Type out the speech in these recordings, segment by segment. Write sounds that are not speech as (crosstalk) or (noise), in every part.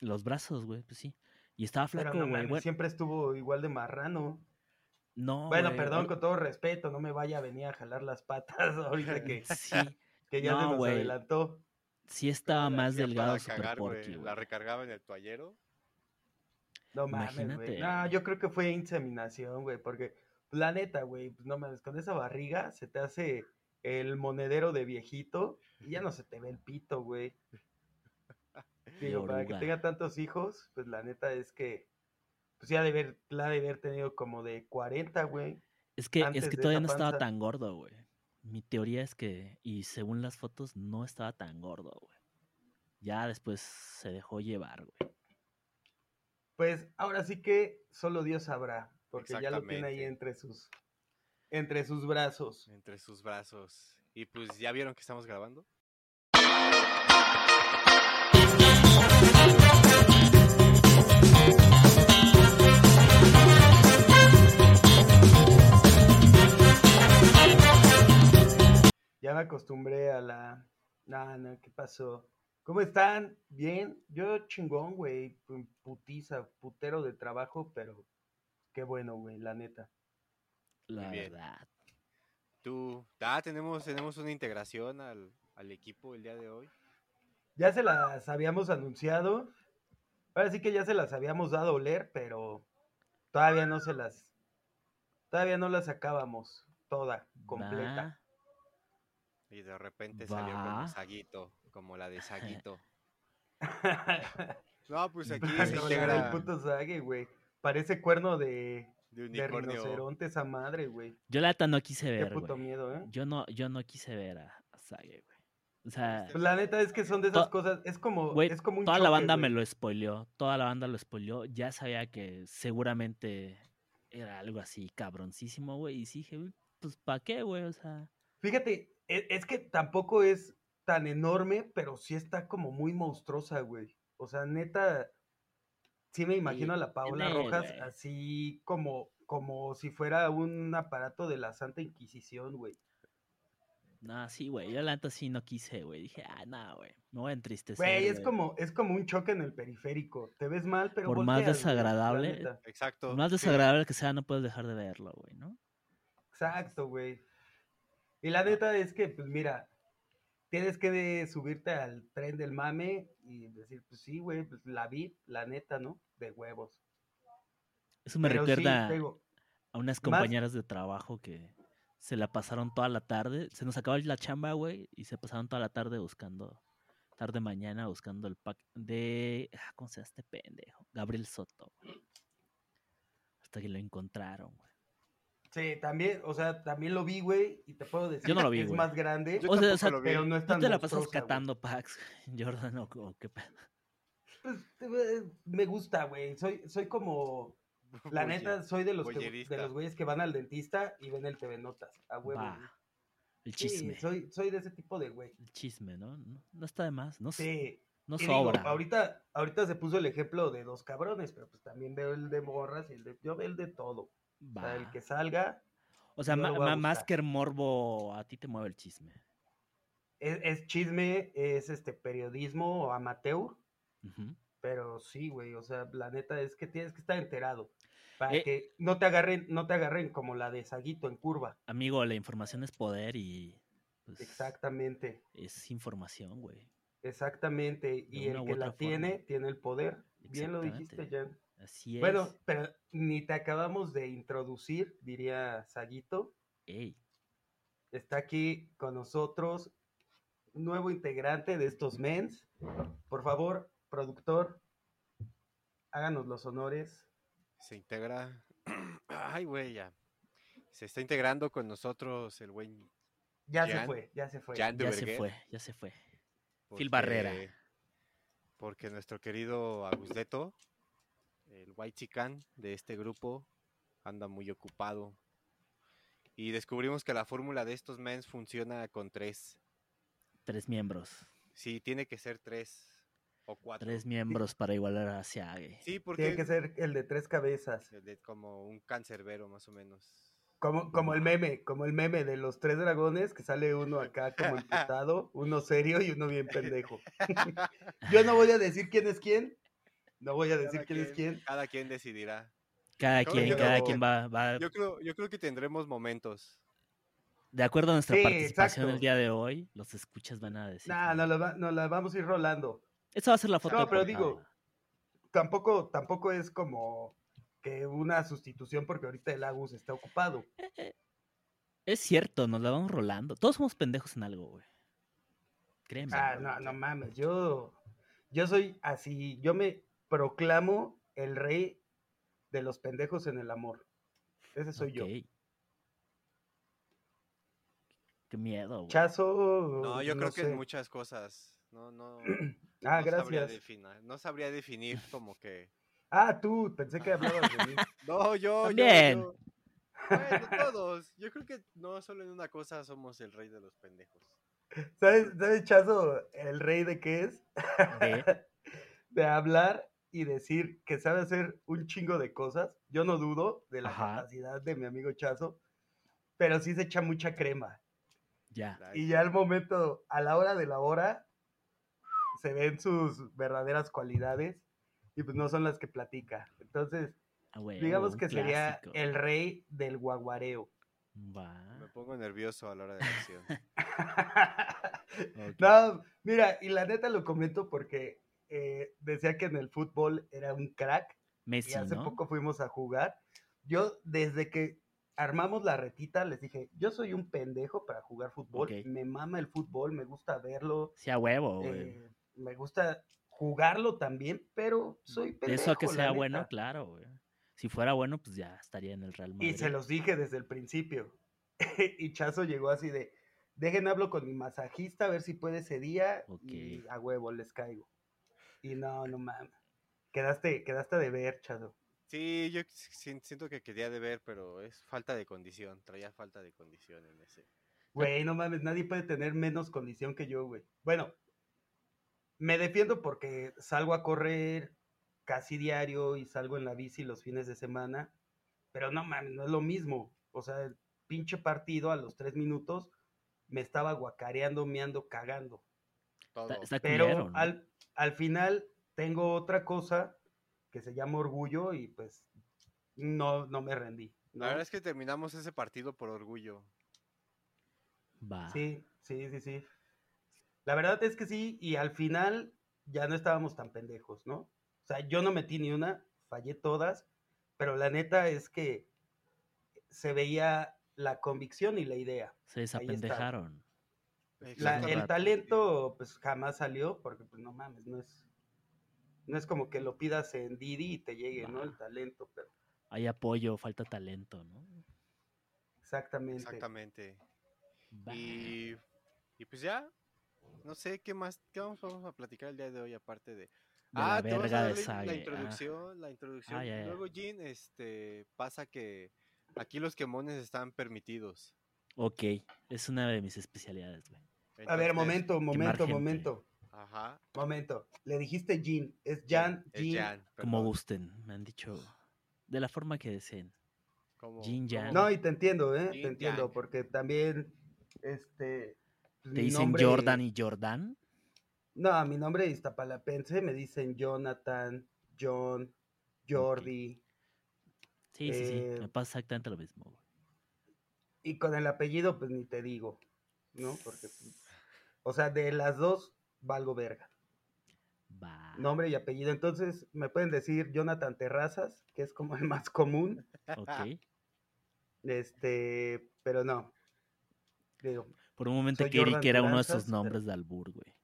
Los brazos, güey, pues sí. Y estaba Pero flaco, no güey. mames, bueno, siempre estuvo igual de marrano. no, bueno, güey, perdón, güey, con todo respeto, no me vaya a venir a jalar las patas (laughs) ahorita (laughs) que, Sí, (laughs) que ya No, se nos güey. adelantó. sí estaba más delgado para Super cagar, Porky, La recargaba en el toallero. No mames, güey. No, yo creo que fue inseminación, güey, porque la neta, güey, pues no mames, con esa barriga se te hace el monedero de viejito y ya no se te ve el pito, güey. Digo, para que tenga tantos hijos, pues la neta es que, pues ya de haber, la de haber tenido como de 40, güey. Es que, es que todavía no estaba tan gordo, güey. Mi teoría es que, y según las fotos, no estaba tan gordo, güey. Ya después se dejó llevar, güey. Pues ahora sí que solo Dios sabrá, porque ya lo tiene ahí entre sus, entre sus brazos. entre sus brazos. Y pues ya vieron que estamos grabando. Ya me acostumbré a la... No, no, ¿qué pasó? ¿Cómo están? ¿Bien? Yo chingón, güey. pu- Putiza, putero de trabajo, pero qué bueno, güey, la neta. La bien. verdad. Tú, ah, tenemos, tenemos una integración al, al equipo el día de hoy. Ya se las habíamos anunciado. Ahora sí que ya se las habíamos dado a oler, pero todavía no se las... Todavía no las sacábamos toda, completa. Y de repente salió como. Saguito, como la de Saguito. (laughs) No, pues aquí Va, se integra puto Sage, güey. Parece cuerno de, de de rinoceronte esa madre, güey. Yo la neta no quise Qué ver, puto güey. miedo, ¿eh? Yo no, yo no quise ver a, a Sage, güey. O sea, Pues la neta es que son de esas cosas, es como, güey, es como un toda la banda me lo spoileó. Toda la banda lo spoileó. Ya sabía que seguramente era algo así cabroncísimo, güey. Y sí dije, "Uy, pues, ¿para qué, güey? O sea, Fíjate, e- es que tampoco es tan enorme, pero sí está como muy monstruosa, güey. O sea, neta, sí me imagino a la Paola Rojas así como, como si fuera un aparato de la Santa Inquisición, güey. no, sí, güey. Yo la neta sí no quise, güey. Dije, ah, no, güey. Me voy a entristecer. Güey, es güey". como, es como un choque en el periférico. Te ves mal, pero Por más volteas, desagradable. Exacto. Por más sí. desagradable que sea, no puedes dejar de verlo, güey, ¿no? Exacto, güey. Y la neta es que, pues mira, tienes que de- subirte al tren del mame y decir, pues sí, güey, pues la vi, la neta, ¿no? De huevos. Eso me Pero recuerda digo, a unas más- compañeras de trabajo que se la pasaron toda la tarde. Se nos acabó la chamba, güey, y se pasaron toda la tarde buscando, tarde mañana buscando el pack de, ah, ¿cómo se llama este pendejo? Gabriel Soto, güey. Hasta que lo encontraron, güey. Sí, también, o sea, también lo vi, güey, y te puedo decir no lo que vi, es güey. más grande, Yo O sea, o tampoco sea, lo vi. pero no es Tú tan te la pasas monstruosa, catando packs, (laughs) Jordan, o, o qué pedo. Pues, eh, me gusta, güey. Soy, soy como, (laughs) la neta, soy de los, que, de los güeyes que van al dentista y ven el TV Notas, a huevo. Va, el Sí, chisme. soy, soy de ese tipo de güey. El chisme, ¿no? No, no está de más. No, Sí. no Y digo, sobra. ahorita, ahorita se puso el ejemplo de dos cabrones, pero pues también veo el de morras y el de, yo veo el de todo. O sea, el que salga O sea, más que el morbo, a ti te mueve el chisme. es, es chisme, es este periodismo amateur, pero sí, güey, o sea, la neta es que tienes que estar enterado para Eh. que no te agarren, no te agarren como la de Saguito en curva. Amigo, la información es poder y pues, Exactamente, es información, güey. exactamente. Y el que la tiene, forma. tiene el poder. Bien lo dijiste. Jan. Así es. Bueno, pero ni te acabamos de introducir, diría Saguito. Ey, Está aquí con nosotros un nuevo integrante de estos mens. Por favor, productor, háganos los honores. Se integra. (clears throat) Ay, güey, ya. Se está integrando con nosotros el buen Ya se fue, ya se fue. Jan ya se fue, ya se fue. Phil Barrera. Porque nuestro querido Agusleto, el white chican de este grupo, anda muy ocupado. Y descubrimos que la fórmula de estos mens funciona con tres. Tres miembros. Sí, tiene que ser tres o cuatro. Tres miembros para igualar a Siage. Sí, porque Tiene que ser el de tres cabezas. el de como un cancerbero más o menos. Como, como el meme, como el meme de los tres dragones, que sale uno acá como (laughs) emputado, uno serio y uno bien pendejo. (laughs) Yo no voy a decir quién es quién. No voy a decir Cada quién es quién. Cada quien decidirá. Cada Creo quien, cada no- quien va, va Yo creo, yo creo que tendremos momentos. de acuerdo a nuestra Sí, participación el día de hoy, los escuchas van a decir. Nah, nos la, va- nos la vamos a ir rolando. Esa va a ser la foto. No, pero portada. digo, Tampoco, tampoco es como que una sustitución porque ahorita el Agus está ocupado. (laughs) Es cierto, nos la vamos rolando. Todos somos pendejos en algo, güey. Créeme. Ah, no, no mames, yo, yo soy así, yo me proclamo el rey de los pendejos en el amor. Ese soy yo. Ok. Qué miedo, güey. Chazo. No, yo creo que sé. en muchas cosas. No, no. (clears throat) Ah, no Sabría gracias. definir, no sabría definir como que. Ah, tú, pensé que hablabas de mí. (laughs) No, yo, yo, También. yo. Bueno, todos. Yo creo que no solo en una cosa somos el rey de los pendejos. ¿Sabes, ¿Sabes, Chazo, el rey de qué es? De- (laughs) de hablar y decir que sabe hacer un chingo de cosas. Yo no dudo de la Ajá. capacidad de mi amigo Chazo, pero sí se echa mucha crema. Ya. Y ya al momento, a la hora de la hora, se ven sus verdaderas cualidades y pues no son las que platica. Entonces, Ah, digamos que sería clásico. el rey del guaguareo. Va. Me pongo nervioso a la hora de la acción. (laughs) No, mira, y la neta lo comento porque eh, decía que en el fútbol era un crack Messi, y hace ¿no? poco fuimos a jugar. Yo, desde que armamos la retita, les dije, yo soy un pendejo para jugar fútbol. Me mama el fútbol, me gusta verlo, Sí, a huevo, güey. eh, me gusta jugarlo también, pero soy De pendejo. eso a que sea bueno, neta. claro, güey. Si fuera bueno, pues ya estaría en el Real Madrid. Y se los dije desde el principio. (laughs) y Chazo llegó así de, dejen hablo con mi masajista a ver si puede ese día y a huevo les caigo. Y no, no mames. Quedaste, quedaste de ver, Chazo. Sí, yo si- siento que quería de ver, pero es falta de condición. Traía falta de condición en ese. Güey, no mames, nadie puede tener menos condición que yo, güey. Bueno, me defiendo porque salgo a correr casi diario y salgo en la bici los fines de semana, pero no mames, no es lo mismo. O sea, el pinche partido a los tres minutos me estaba guacareando, meando, cagando. Todo. Está, está Pero culero, ¿no? al, al final tengo otra cosa que se llama orgullo y pues no, no me rendí. ¿no? La verdad es que terminamos ese partido por orgullo. Va. Sí, sí, sí, sí. La verdad es que sí, y al final ya no estábamos tan pendejos, ¿no? O sea, yo no metí ni una, fallé todas, pero la neta es que se veía la convicción y la idea. Se desapendejaron. La- el talento, pues jamás salió, porque pues no mames, no es, no es como que lo pidas en Didi y te llegue, ¿no? El talento, pero Hay apoyo, falta talento, ¿no? exactamente. Exactamente. Y, y pues ya, no sé qué más, qué vamos, vamos a platicar el día de hoy aparte de... De la te vas a verga de la- Sage, La ah. introducción, la introducción. Ah, ya, ya. Luego, Jin, este, pasa que aquí los quemones están permitidos. Ok, es una de mis especialidades, güey. A ver, momento, momento, momento, Ajá. momento. Le dijiste Jean, es Jan, es Jean. Jan, Como gusten, me han dicho. De la forma que deseen. Como- Jin Jan. No, y te entiendo, ¿eh? Te entiendo, Yang. porque también, este... pues, ¿Te dicen nombre- Jordan y Jordan? No, mi nombre es iztapalapense, me dicen Jonathan, John, Jordi, Sí, sí, sí. Eh, Me pasa exactamente lo mismo, y con el apellido, pues ni te digo, ¿no? Porque, pues, o sea, de las dos, valgo verga. Va. Nombre y apellido. Entonces, me pueden decir Jonathan Terrazas, que es como el más común, Ok. este, pero no. Digo, Por un momento creí que era uno de esos nombres de albur, güey.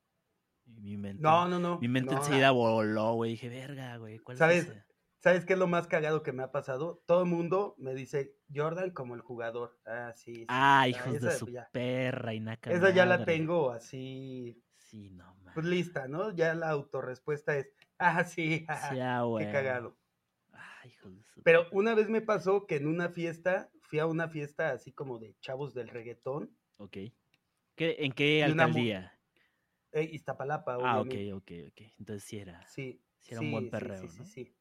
Y mi mente. no, no, no. Mi mente no. enseguida voló, güey. Dije, verga, güey. ¿Cuál ¿Sabes? es? ¿Sabes qué es lo más cagado que me ha pasado? Todo el mundo me dice Jordan como el jugador. Ah, sí. sí. Ah, Ah, hijos de su ya. perra y naca. Esa ya la tengo así, Sí, no, man. pues lista, ¿no? Ya la autorrespuesta es, (laughs) ah, sí, (laughs) ah, qué cagado. Ah, hijos de su Pero una vez me pasó que en una fiesta, fui a una fiesta así como de chavos del reggaetón, Ok. ¿Qué, ¿En qué alcaldía? eh, Iztapalapa, Ah, ok, obviamente. ok, ok. Entonces sí era. Sí, Sí era un buen perreo, sí, sí, ¿no? sí. Sí,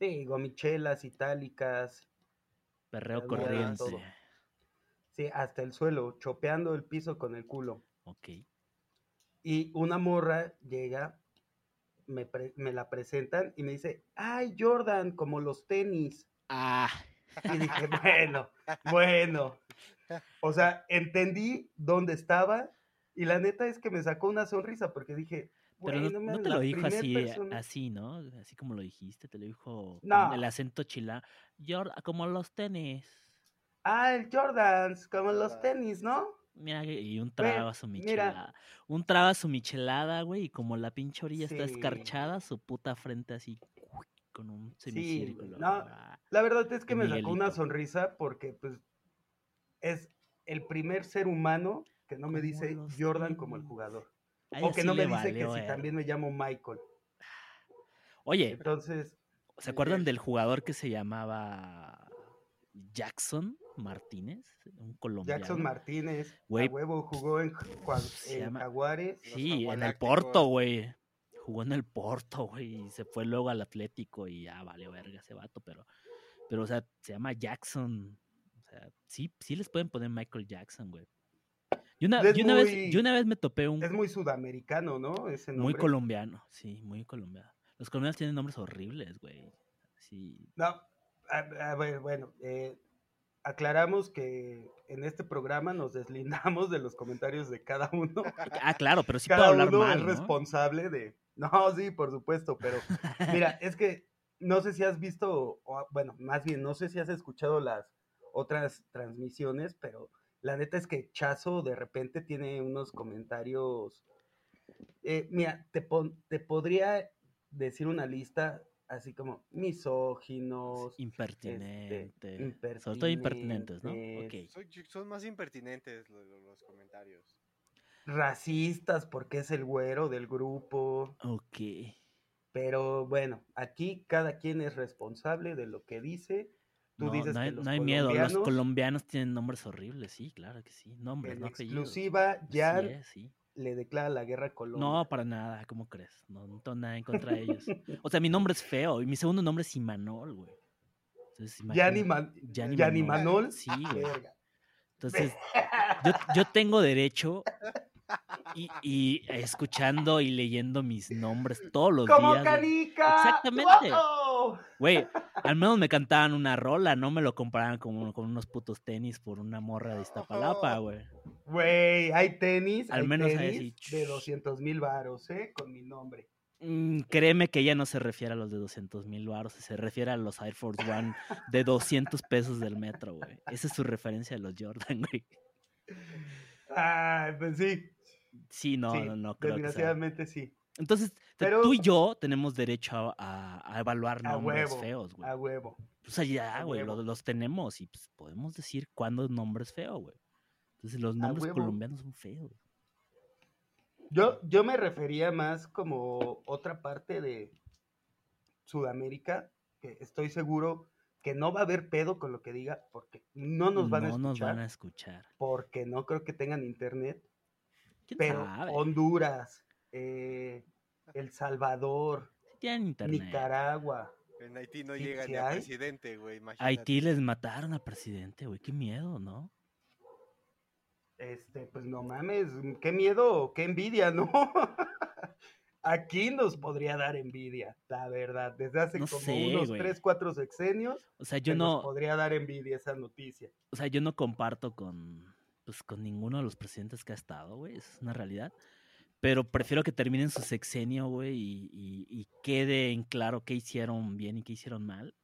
gomichelas itálicas, Perreo corriente. todo. Sí, hasta el suelo, chopeando el piso con el culo. Ok. Y una morra llega, me, pre- me la presentan y me dice, ay, Jordan, como los tenis. Ah, Y dije, (laughs) bueno, bueno. O sea, entendí dónde estaba y la neta es que me sacó una sonrisa porque dije, pero no, te lo dijo así, persona- así, ¿no? Así como lo dijiste, te lo dijo con el acento chila. Jordan, como los tenis. Ah, el Jordans, como los tenis, ¿no? Mira, y un trago a su mira. michelada. Un trago a su michelada, güey, y como la pinche orilla está escarchada, su puta frente así, con un Sí, semicírculo. no, ah. La verdad es que me sacó una sonrisa porque pues es el primer ser humano que no me dice Jordan como el jugador. O que no me dice que valió, si eh. también me llamo Michael. Oye, Entonces, ¿se acuerdan Miguel. del jugador que se llamaba Jackson Martínez? Un colombiano. Jackson Martínez, Güey, a huevo jugó en, Jua- se en llama- Jaguares. Sí, en el. Porto, güey. Jugó en el Porto, güey. Y se fue luego al Atlético y ya valió verga ese vato, pero, pero, o sea, se llama Jackson. O sea, sí, sí les pueden poner Michael Jackson, güey. Y una, vez, yo una vez me topé un Es muy sudamericano, ¿no? Ese muy colombiano, sí, muy colombiano. Los colombianos tienen nombres horribles, güey. Sí, No, a, a ver, bueno, eh, aclaramos que en este programa nos deslindamos de los comentarios de cada uno. Ah, claro, pero sí puedo hablar uno mal, es ¿no? responsable de... No, sí, por supuesto, pero mira, es que no sé si has visto, o, bueno, más bien, no sé si has escuchado las otras transmisiones, pero la neta es que Chazo de repente tiene unos comentarios... eh, mira, te, pon- te podría decir una lista así como misóginos, Impertinente. este, Sobre todo impertinentes, ¿no? impertinentes. Ok. Son, son más impertinentes lo- lo- los, comentarios. racistas porque es el güero del grupo. Ok. Pero bueno, aquí cada quien es responsable de lo que dice. Tú no, dices no hay, que los no hay miedo, los colombianos, tienen nombres horribles, sí, claro que sí. Nombres, en no apellidos. exclusiva, ya es, sí. le declara la guerra a Colombia. No, para nada, ¿cómo crees? No, no tengo nada en contra de ellos. O sea, mi nombre es feo y mi segundo nombre es Imanol, güey. Entonces, Yanni. Man- Manol. Manol. Sí, güey. verga. Entonces, yo, yo tengo derecho y, y escuchando y leyendo mis nombres todos los ¡Como días. güey. canica! Exactamente. ¡Wow! Güey, al menos me cantaban una rola, no me lo comparaban con, con unos putos tenis por una morra de Iztapalapa, güey. Güey, hay tenis, Al hay menos hay tenis así, de 200 mil varos, ¿eh? Con mi nombre. Mm, créeme que ella no se refiere a los de 200 mil baros, se refiere a los Air Force One de 200 pesos del metro, güey. Esa es su referencia a los Jordan, güey. Ah, pues sí. Sí, no, sí, no, no creo que desgraciadamente sí. Entonces, Pero- tú y yo tenemos derecho a, evaluar A nombres huevo, feos, güey. A huevo. O sea, ya, güey, los tenemos y pues, podemos decir cuándo un nombre es feo, güey. Entonces, los nombres colombianos son feos. Yo, yo me refería más como otra parte de Sudamérica, que estoy seguro que no va a haber pedo con lo que diga, porque no nos van a no escuchar, nos van a escuchar. porque no creo que tengan internet, ¿Quién pero sabe? Honduras, eh, El Salvador, Sí tienen internet. Nicaragua, En Haití no llega ni a presidente, güey. imagínate. Haití les mataron al presidente, güey. Qué miedo, ¿no? este, pues no mames, qué miedo, qué envidia, ¿no? (laughs) Aquí nos podría dar envidia, la verdad. Desde hace No como sé, unos güey. 3, 4 sexenios, O sea, yo que nos no, podría dar envidia esa noticia. o sea, yo no comparto con, pues, con ninguno de los presidentes que ha estado, güey. Es una realidad. Pero prefiero que terminen su sexenio, güey, y, y- y quede en claro qué hicieron bien y qué hicieron mal,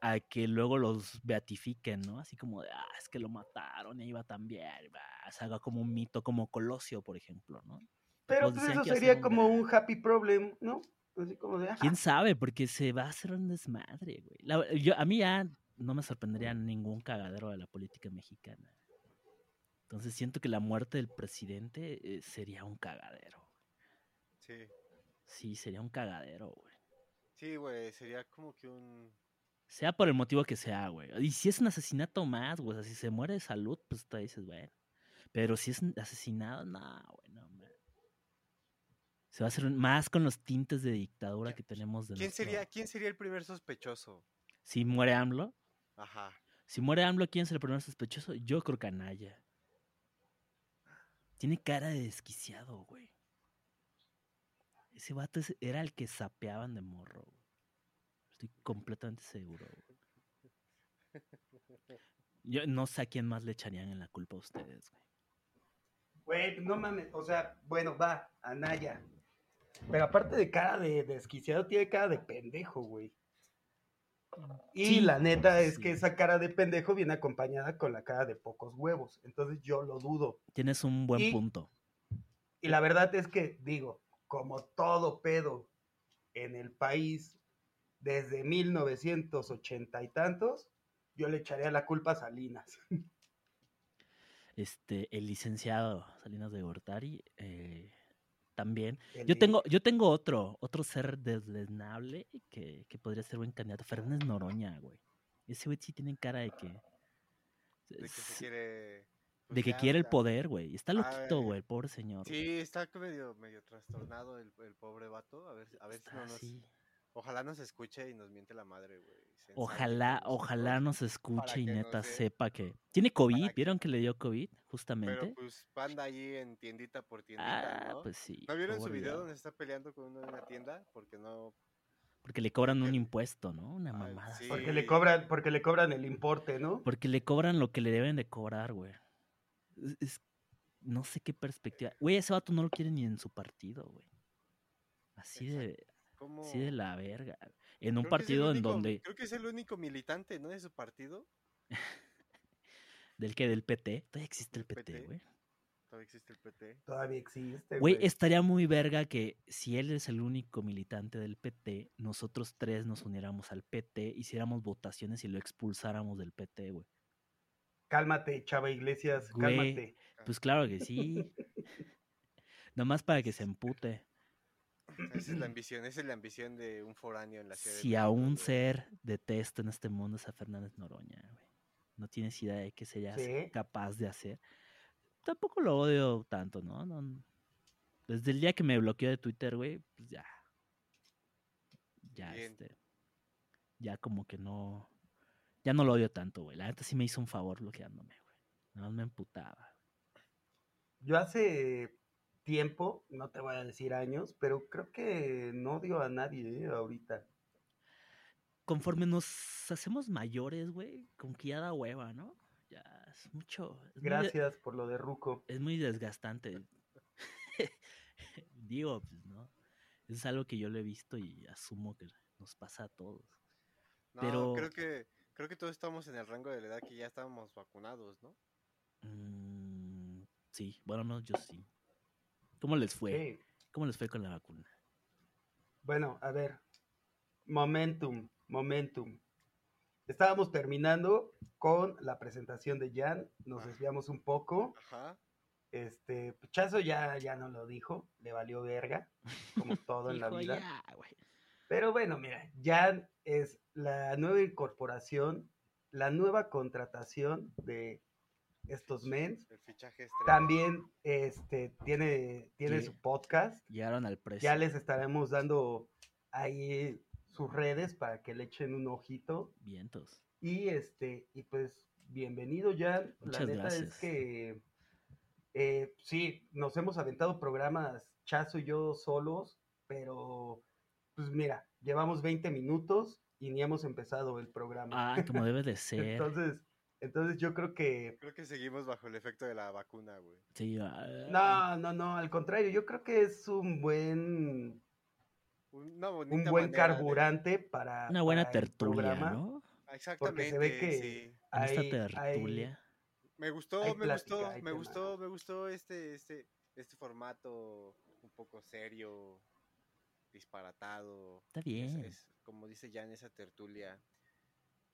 a que luego los beatifiquen, ¿no? Así como de, ah, es que lo mataron y iba tan bien, se haga como un mito, como Colosio, por ejemplo, ¿no? Pero pues eso sería como un happy problem, ¿no? Así como de, ajá. ¿Quién sabe? Porque se va a hacer un desmadre, güey. La- yo, a mí ya no me sorprendería ningún cagadero de la política mexicana. Entonces siento que la muerte del presidente eh, sería un cagadero. Sí, Sí, sería un cagadero, güey. sí, güey, sería como que un... Sea por el motivo que sea, güey. Y si es un asesinato más, güey. O sea, si se muere de salud, pues te dices, bueno. Pero si es asesinado, no, güey, no, man. Se va a hacer más con los tintes de dictadura que tenemos de ¿Quién nuestro- sería, ¿Quién sería el primer sospechoso? Si muere AMLO, Ajá. Si muere AMLO, ¿quién es el primer sospechoso? Yo creo que Anaya. Tiene cara de desquiciado, güey. Ese vato era el que sapeaban de morro. güey. Estoy completamente seguro. güey. Yo no sé a quién más le echarían en la culpa a ustedes, güey. Güey, no mames, o sea, bueno, va, Anaya. Pero aparte de cara de desquiciado, tiene cara de pendejo, güey. Y Sí, la neta es sí. que esa cara de pendejo viene acompañada con la cara de pocos huevos. Entonces yo lo dudo. Tienes un buen Y- punto. Y la verdad es que, digo, como todo pedo en el país desde 1980 y tantos, yo le echaría la culpa a Salinas. (laughs) Este, el licenciado Salinas de Gortari eh, también. Yo tengo, yo tengo otro, otro ser deslenable que, que podría ser buen candidato. Fernández Noroña, güey. Ese güey sí tiene cara de que. De que se quiere. pues de que quiere el poder, güey. Está loquito, güey, el pobre señor. Sí, está medio, medio trastornado el, el pobre vato. A ver, a ver si no nos. así. Ojalá nos escuche y nos miente la madre, güey. Ojalá, ojalá nos escuche y neta sepa que. Tiene COVID, que- ¿vieron que le dio COVID? Justamente. Pero pues anda ahí en tiendita por tiendita, ah, ¿no? pues sí. ¿No vieron su video donde está peleando con uno en una tienda? Porque no. Porque le cobran un impuesto, ¿no? Una Ay, mamada. sí. Porque le cobran, porque le cobran el importe, ¿no? Porque le cobran lo que le deben de cobrar, güey. Es- es- no sé qué perspectiva. Güey, ese vato no lo quiere ni en su partido, güey. Así de, ¿Cómo? así de la verga. En un Creo partido en donde, Creo que es el único militante, ¿no? De su partido. (laughs) del que del PT, todavía existe el PT, güey. Todavía existe el PT. Todavía existe. Güey, estaría muy verga que si él es el único militante del PT, nosotros tres nos uniéramos al PT, hiciéramos votaciones y lo expulsáramos del PT, güey. Cálmate, Chava Iglesias, cálmate. Pues claro que sí. (laughs) Nomás para que se (laughs) empute. Esa es la ambición, esa es la ambición de un foráneo en la ciudad. de Si a México, un ser detesto en este mundo es a Fernández Noroña, güey. No tienes idea de qué serías Sí. capaz de hacer. Tampoco lo odio tanto, ¿no? No- Desde el día que me bloqueó de Twitter, güey, pues ya. Ya, Bien. este. Ya como que no. Ya no lo odio tanto, güey. La neta sí me hizo un favor bloqueándome, güey. Nada más me emputaba. Yo hace tiempo, no te voy a decir años, pero creo que no odio a nadie ¿eh? ahorita. Conforme nos hacemos mayores, güey, como que ya da hueva, ¿no? Ya es mucho. es muy de- Gracias por lo de Ruco. es muy desgastante. (laughs) Digo, pues, ¿no? Es algo que yo lo he visto y asumo que nos pasa a todos. No, pero- creo que creo que todos estamos en el rango de la edad que ya estábamos vacunados, ¿no? Mm, sí, bueno, no, yo sí. ¿Cómo les fue? Sí. ¿Cómo les fue con la vacuna? Bueno, a ver. Momentum, momentum. Estábamos terminando con la presentación de Jan, nos Ah. desviamos un poco. Ajá. Este, Chazo ya, ya no lo dijo, le valió verga, como (laughs) todo en la vida. ya. Pero bueno, mira, Jan es la nueva incorporación, la nueva contratación de estos mens. El fichaje estrella. También este, tiene, tiene su podcast. Llegaron al precio. Ya les estaremos dando ahí sus redes para que le echen un ojito. Vientos. Y este, y pues, bienvenido Jan. Muchas la neta es gracias. que eh, sí, nos hemos aventado programas Chazo y yo solos, pero pues mira, llevamos 20 minutos y ni hemos empezado el programa. Ah, como debe de (laughs) ser. entonces, entonces yo creo que Creo que seguimos bajo el efecto de la vacuna, güey. Sí, ah, no, no, no, al contrario, yo creo que es un buen Una un buen de- carburante para Una buena para tertulia. ¿no? Ah, Exactamente. Porque se ve que sí. En esta hay- tertulia. Me gustó, me plática, gustó, me tema. gustó, me gustó este, este, este formato un poco serio, disparatado. Está Es- bien. es, como dice ya en esa tertulia.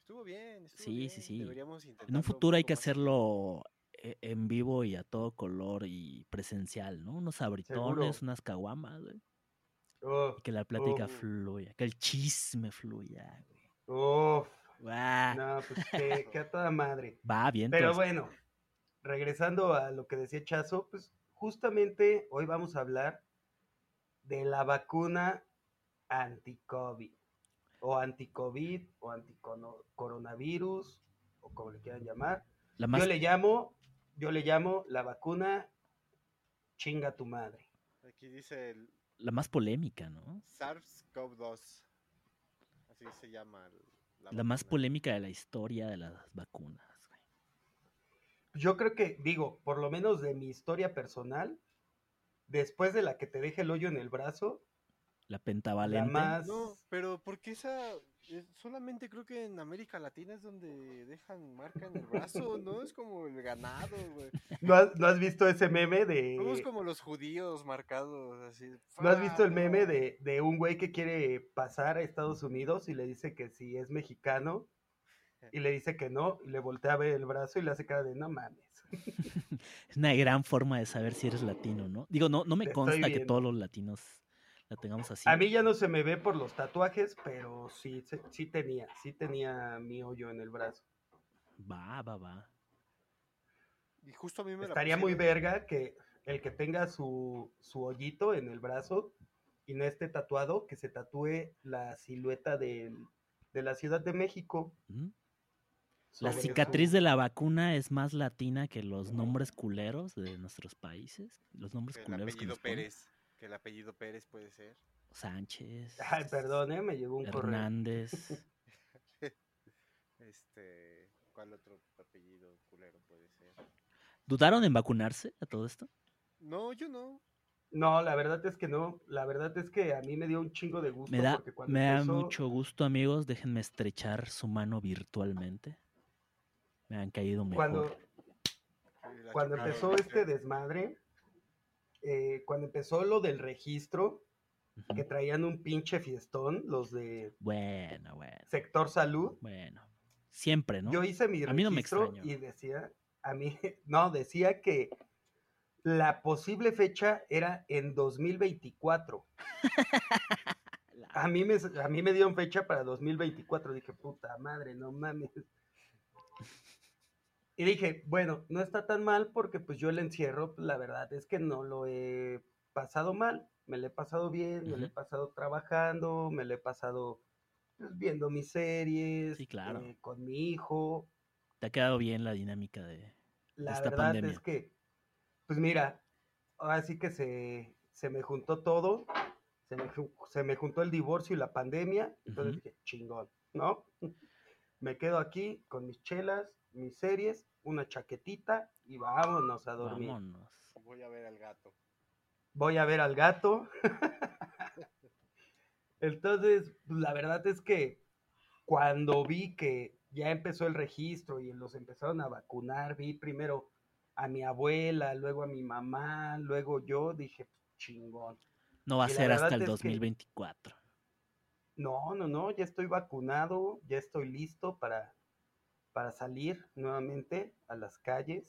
Estuvo bien, estuvo Sí, sí, bien, sí. Deberíamos En un futuro hay que hacerlo e- en vivo y a todo color y presencial, ¿no? Unos abritones, unas caguamas, güey. Uf, que la plática Uf. fluya, que el chisme fluya, güey. uf, no, pues (laughs) que, que a toda madre. Va bien. Pero bueno, regresando a lo que decía Chazo, pues justamente hoy vamos a hablar de la vacuna anti-COVID, o anti-COVID, o anti-coronavirus, o como le quieran llamar. La más, Yo le llamo, yo le llamo la vacuna chinga tu madre. Aquí dice el la más polémica, ¿no? SARS-CoV-2. Así se llama. el- La más polémica de la historia de las vacunas. güey. Yo creo que, digo, por lo menos de mi historia personal, después de la que te deje el hoyo en el brazo, La la pentavalente. más... No, pero porque esa. solamente creo que en América Latina es donde dejan marca en el brazo, ¿no? Es como el ganado, güey. ¿No has, no has visto ese meme de... Somos como los judíos marcados, así. ¿No has visto el meme de, de un güey que quiere pasar a Estados Unidos y le dice que si es mexicano y le dice que no y le voltea a ver el brazo y le hace cara de no mames? (laughs) Es una gran forma de saber si eres latino, ¿no? Digo, no, no me consta que todos los latinos la tengamos así. A mí ya no se me ve por los tatuajes, pero sí, sí, sí tenía, sí tenía mi hoyo en el brazo. Va, va, va. Y justo a mí me la Estaría muy verga que el que tenga su, su hoyito en el brazo y no esté tatuado, que se tatúe la silueta del- de la Ciudad de México. ¿Mm? La cicatriz su- de la vacuna es más latina que los nombres culeros de nuestros países. Los nombres el culeros que ponen. Que el apellido Pérez puede ser. Sánchez. Ay, perdón, ¿eh? me llegó un correo. Hernández. (laughs) Este. ¿Cuál otro apellido culero puede ser? ¿Dudaron en vacunarse a todo esto? No, yo no. No, la verdad es que no. La verdad es que a mí me dio un chingo de gusto. Me da, porque me da mucho gusto, amigos. Déjenme estrechar su mano virtualmente. Me han caído mejor. Cuando, cuando empezó este desmadre, eh, cuando empezó lo del registro, que traían un pinche fiestón, los de Bueno, bueno, sector salud, bueno. Siempre, ¿no? yo hice mi A mí no me registro y decía, a mí, (laughs) no, decía que la posible fecha era en 2024. (laughs) A mí me, a mí me dieron fecha para 2024. Dije, puta madre, no mames. Y dije, bueno, no está tan mal porque pues yo el encierro, pues, la verdad es que no lo he pasado mal. Me lo he pasado bien, me lo he pasado trabajando, me lo he pasado pues, viendo mis series, Sí, claro. eh, con mi hijo. Te ha quedado bien la dinámica de... La esta verdad pandemia. es que, pues mira, ahora sí que se, se me juntó todo, se me, se me juntó el divorcio y la pandemia, entonces dije, chingón, ¿no? (laughs) Me quedo aquí con mis chelas, mis series, una chaquetita y vámonos a dormir. Vámonos. Voy a ver al gato. Voy a ver al gato. (laughs) Entonces, pues, la verdad es que cuando vi que ya empezó el registro y los empezaron a vacunar, vi primero a mi abuela, luego a mi mamá, luego yo, dije, chingón. No va a ser hasta el es que- 2024. No, no, no, ya estoy vacunado, ya estoy listo para, para salir nuevamente a las calles.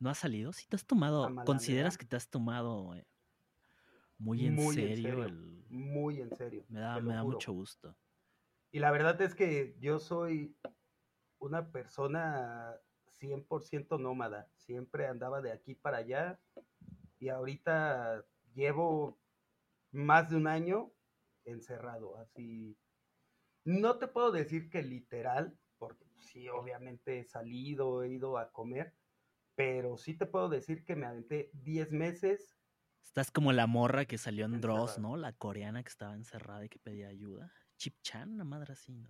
¿No has salido? Si te has tomado, ¿consideras que te has tomado eh, muy en Muy en serio? el- Muy en serio. Me da, te lo me da juro. mucho gusto. Y la verdad es que yo soy una persona 100% nómada. Siempre andaba de aquí para allá. Y ahorita llevo más de un año encerrado. Así. No te puedo decir que literal, sí, obviamente he salido, he ido a comer. Pero sí te puedo decir que me aventé 10 meses. Estás como la morra que salió en Dross, Encerrada. ¿no? La coreana que estaba encerrada y que pedía ayuda. Chip Chan, una madre así, ¿no?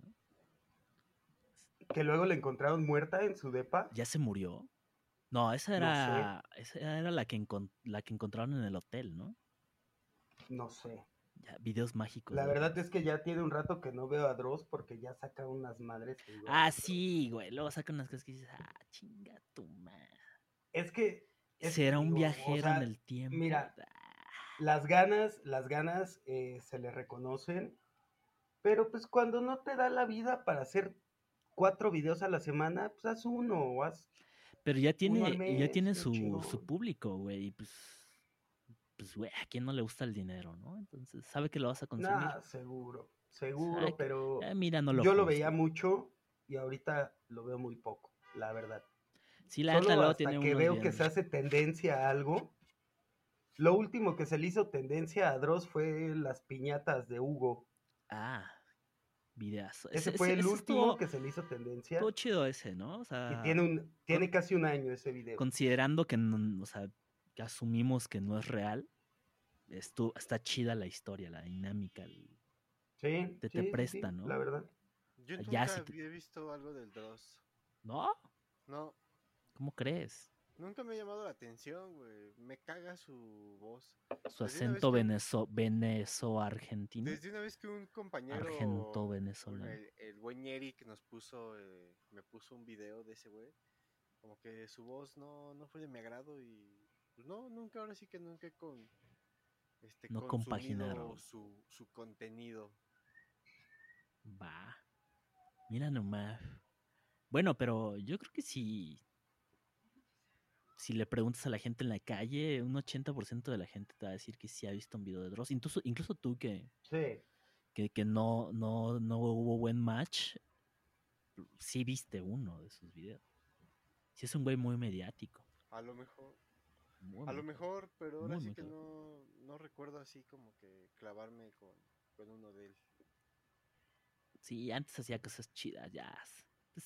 Que luego le encontraron muerta en su depa. ¿Ya se murió? No, esa No sé. era, esa era la que, la que encontraron en el hotel, ¿no? No sé. Ya, videos mágicos. La verdad es que ya tiene un rato que no veo a Dross porque ya saca unas madres. que Ah, sí, güey. Luego saca unas cosas que dices, ah, chinga tu madre. Es que. es que Será un digo, o viajero sea, en el tiempo. mira, Ah, Las ganas, las ganas eh, se le reconocen. Pero pues cuando no te da la vida para hacer cuatro videos a la semana, pues haz uno o haz. Pero ya tiene, ya tiene su, su público, güey. y Pues, pues, güey, a quién no le gusta el dinero, ¿no? Entonces, sabe que lo vas a consumir. Nah, seguro, seguro, que- pero Ah, mira, no lo yo lo veía mucho y ahorita lo veo muy poco, la verdad. Sí, la Solo hasta tiene que veo que se hace tendencia a algo. Lo último que se le hizo tendencia a Dross fue las piñatas de Hugo. Ah, Videazo. Ese, fue el último estuvo- que se le hizo tendencia. estuvo chido ese, ¿no? O sea, Y tiene, un, tiene casi un año ese video. considerando que, no- o sea, que asumimos que no es real, estu- está chida la historia, la dinámica. el- Sí, te- te sí, sí, sí, presta, ¿no? La verdad. Yo Ya nunca si te- había visto algo del Dross. ¿No? No, ¿Cómo crees? nunca me ha llamado la atención, güey. Me caga su voz. Su Desde acento que- venezo, venezo-argentino. Desde una vez que un compañero, Argento venezolano. el, el buen Eric nos puso, eh, me puso un video de ese güey, como que su voz no, no fue de mi agrado y pues no, nunca, ahora sí que nunca con, este, No consumido compaginaron. su, su contenido. Va. Mira nomás. Bueno, pero yo creo que si. Si le preguntas a la gente en la calle, un 80% de la gente te va a decir que sí ha visto un video de Dross. Incluso, incluso tú que, Sí. que, que no, no, no hubo buen match, sí viste uno de sus videos. Sí es un güey muy mediático. A lo mejor, muy a lo mejor, pero ahora sí que no, no recuerdo así como que clavarme con, con uno de él. Sí, antes hacía cosas chidas, ya. Pues,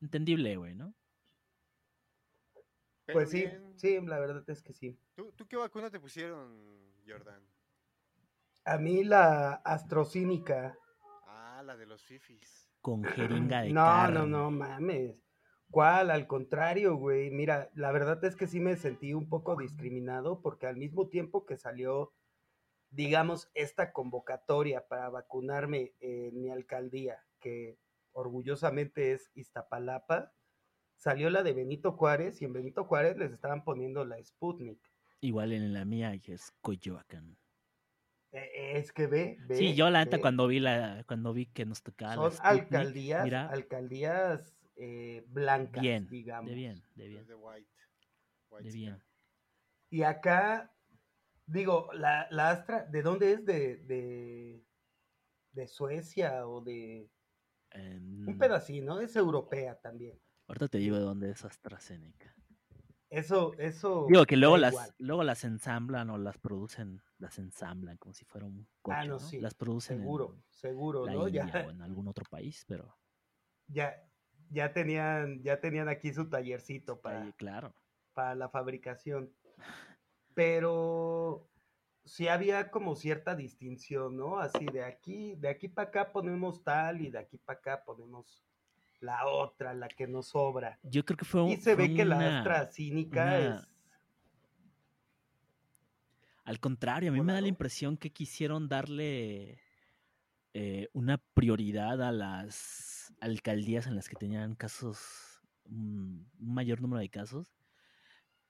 entendible, güey, ¿no? Pero Pues sí, sí, la verdad es que sí. ¿Tú, ¿Tú qué vacuna te pusieron, Jordan? A mí la astrocínica. Ah, la de los fifis. Con jeringa de No, carne. no, no, mames. ¿Cuál? Al contrario, güey. Mira, la verdad es que sí me sentí un poco discriminado porque al mismo tiempo que salió, digamos, esta convocatoria para vacunarme en mi alcaldía, que orgullosamente es Iztapalapa, salió la de Benito Juárez y en Benito Juárez les estaban poniendo la Sputnik. Igual en la mía, es Coyoacán. Eh, Es que ve, ve. Sí, yo la neta cuando vi la, cuando vi que nos tocaba la Son Sputnik, alcaldías, mira, alcaldías eh, blancas, bien, digamos. de bien, de bien, de white. de white bien. Y acá, digo, la, la Astra, ¿de dónde es? ¿De, de, de Suecia o de... Un pedacito, ¿no? Es europea también. ahorita te digo de dónde es AstraZeneca. Eso, eso... Digo que luego las, igual, luego las ensamblan o las producen, las ensamblan como si fuera un coche, Ah, no, ¿no? sí, Las producen seguro, en seguro, la ¿no? India Ya, o en algún otro país, pero ya, ya tenían, ya tenían aquí su tallercito para, claro. para la fabricación. Pero sí había como cierta distinción, ¿no? Así de aquí, de aquí para acá ponemos tal y de aquí para acá ponemos la otra, la que nos sobra. Yo creo que fue un Y se ve que la una- AstraZeneca una- es... Al contrario, a mí me da la impresión que quisieron darle eh, una prioridad a las alcaldías en las que tenían casos, un, un mayor número de casos,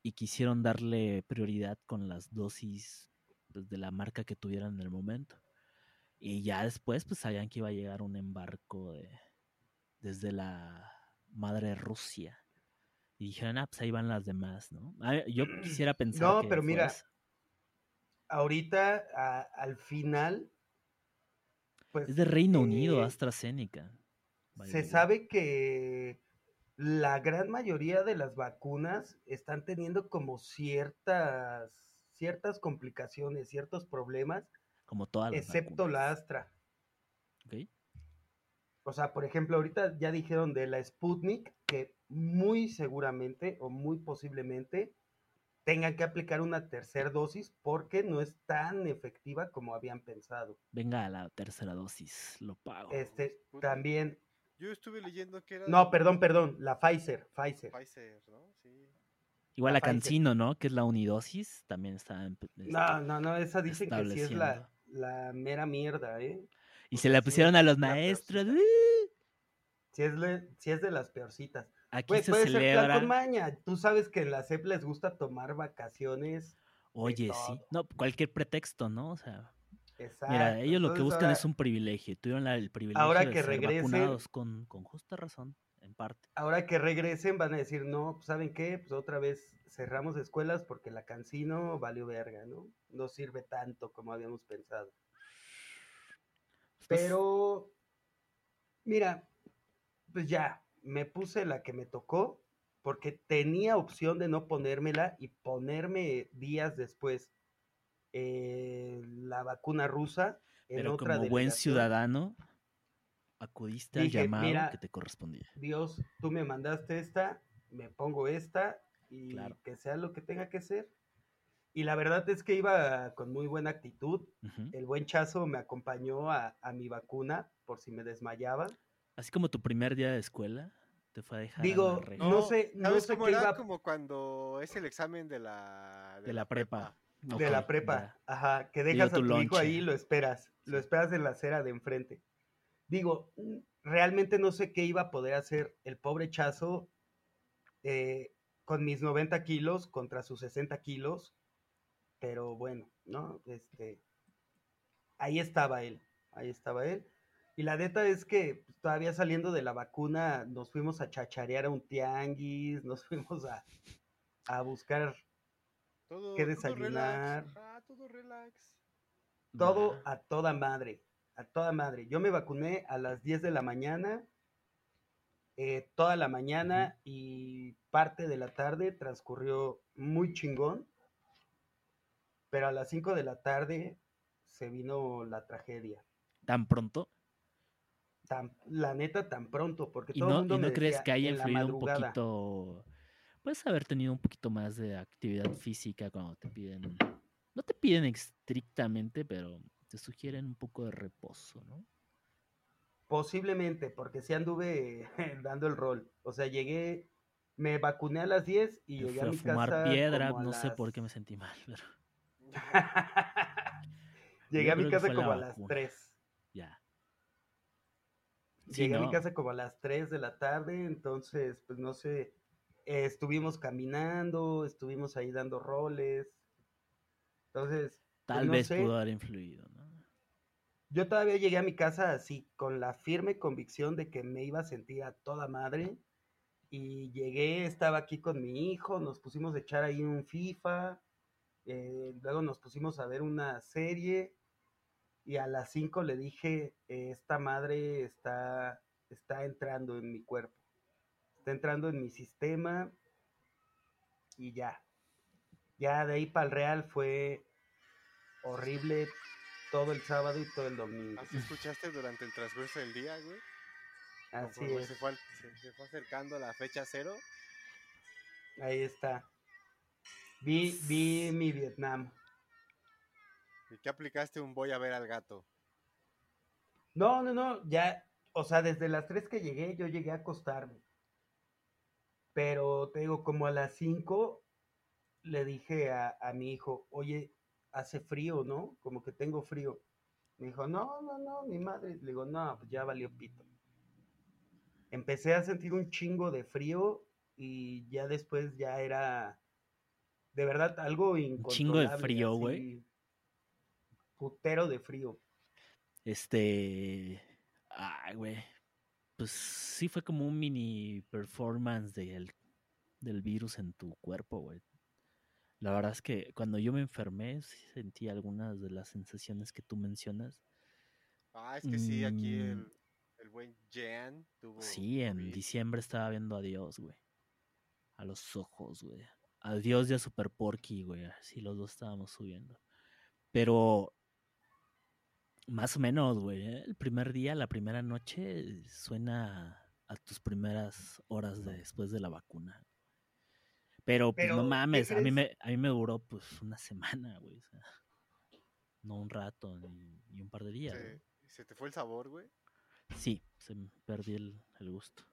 y quisieron darle prioridad con las dosis pues, de la marca que tuvieran en el momento. Y ya después, pues sabían que iba a llegar un embarco de, desde la madre Rusia. Y dijeron, ah, pues ahí van las demás, ¿no? Ah, Yo quisiera pensar No, que pero mira, eso. Ahorita, a- al final, pues... Es de Reino Unido, eh, AstraZeneca. Se sabe que la gran mayoría de las vacunas están teniendo como ciertas, ciertas complicaciones, ciertos problemas, Como todas las excepto la Astra. O sea, por ejemplo, ahorita ya dijeron de la Sputnik que muy seguramente o muy posiblemente tengan que aplicar una tercera dosis porque no es tan efectiva como habían pensado. Venga a la tercera dosis, lo pago. Este, también, Yo estuve leyendo que era no, perdón, perdón, la Pfizer, Pfizer. Pfizer, ¿no? Sí. Igual la. Cancino, ¿no? Que es la unidosis, también está... en- este, No, no, no, esa dicen que sí es la, la mera mierda, ¿eh? Y se la pusieron a los maestros. ¡uh! Sí es, le- es de las peorcitas. Aquí se puede ser plan celebra... con maña. Tú sabes que en la CEP les gusta tomar vacaciones. Oye, sí. No, cualquier pretexto, ¿no? O sea, Exacto. mira, ellos lo que buscan ahora, es un privilegio. Tuvieron la- el privilegio ahora de que ser regresen- vacunados con, con justa razón, en parte. ahora que regresen van a decir, no, pues, ¿saben qué? Pues otra vez cerramos escuelas porque la cancino valió verga, ¿no? No sirve tanto como habíamos pensado. Pero, mira, pues ya, me puse la que me tocó porque tenía opción de no ponérmela y ponerme días después eh, la vacuna rusa en pero otra como buen ciudadano, acudiste al Dije, llamado "Mira, que te correspondía. Dios, tú me mandaste esta, me pongo esta y Claro. que sea lo que tenga que ser. Y la verdad es que iba con muy buena actitud. El buen Chazo me acompañó a, a mi vacuna por si me desmayaba. Así como tu primer día de escuela, te fue a dejar Digo, No sé- no ¿sabes sé cómo qué era? iba- Como cuando es el examen de la... de la prepa. De la prepa. ya. Ajá, que dejas a tu hijo ahí y lo esperas. Lo esperas en la acera de enfrente. Digo, mm, realmente no sé qué iba a poder hacer el pobre Chazo eh, con mis 90 kilos contra sus 60 kilos. Pero bueno, ¿no? Este, ahí estaba él. Ahí estaba él. Y la neta es que pues, todavía saliendo de la vacuna nos fuimos a chacharear a un tianguis, (laughs) nos fuimos a, a buscar Todo, que todo desayunar. relax. Ah, todo relax. Todo a toda madre, a toda madre. Yo me vacuné a las 10 de la mañana, eh, toda la mañana y parte de la tarde transcurrió muy chingón, pero a las 5 de la tarde se vino la tragedia. ¿Tan pronto? Tan, la neta, tan pronto, porque ¿Y todo el no, mundo y no me crees decía, que haya "En la influido un madrugada". poquito? Puedes haber tenido un poquito más de actividad física cuando te piden. No te piden estrictamente, pero te sugieren un poco de reposo, ¿no? Posiblemente, porque sí anduve (laughs) dando el rol. O sea, llegué, me vacuné a las 10 y llegué fui a a mi fumar casa piedra, como a no sé por qué me sentí mal, (laughs) pero (laughs) Llegué Yo a mi casa como a las vacuna. 3. ya. Sí, Llegué a mi casa como a las 3 de la tarde, entonces, pues no sé, eh, estuvimos caminando, estuvimos ahí dando roles. Entonces, pues, Tal no vez sé, pudo haber influido, ¿no? yo todavía llegué a mi casa así, con la firme convicción de que me iba a sentir a toda madre. Y llegué, estaba aquí con mi hijo, nos pusimos a echar ahí un FIFA, eh, luego nos pusimos a ver una serie y a las 5 le dije, eh, esta madre está, está entrando en mi cuerpo, está entrando en mi sistema y ya. Ya de ahí para el Real fue horrible todo el sábado y todo el domingo. ¿Así escuchaste durante el transcurso del día, güey? Así Conforme es, Se fue, se- se fue acercando la fecha cero. ahí está. Vi, vi mi Vietnam. ¿Y qué aplicaste un voy a ver al gato? No, no, no, ya, o sea, desde las 3 que llegué, yo llegué a acostarme. Pero te digo, como a las 5 le dije a, a mi hijo, oye, hace frío, ¿no? Como que tengo frío. Me dijo, no, no, no, mi madre. Le digo, no, pues ya valió pito. Empecé a sentir un chingo de frío y ya después ya era de verdad algo incontrolable. chingo de frío, güey. Putero de frío. Este. Ay, güey. Pues sí fue como un mini performance del, del virus en tu cuerpo, güey. La verdad es que cuando yo me enfermé, sí sentí algunas de las sensaciones que tú mencionas. Ah, es que sí, aquí Mm. el, el buen Jan tuvo. Sí, en COVID. diciembre estaba viendo a Dios, güey. A los ojos, güey. A Dios y a Super Porky, güey. Así los dos estábamos subiendo. Pero más o menos, güey. ¿eh? El primer día, la primera noche, suena a tus primeras horas de- después de la vacuna. Pero, pues Pero, no ¿qué mames, a mí, me, a mí me duró pues una semana, güey. o sea, no un rato ni, ni un par de días. Se, se te fue el sabor, güey. Sí, se me perdí el, el gusto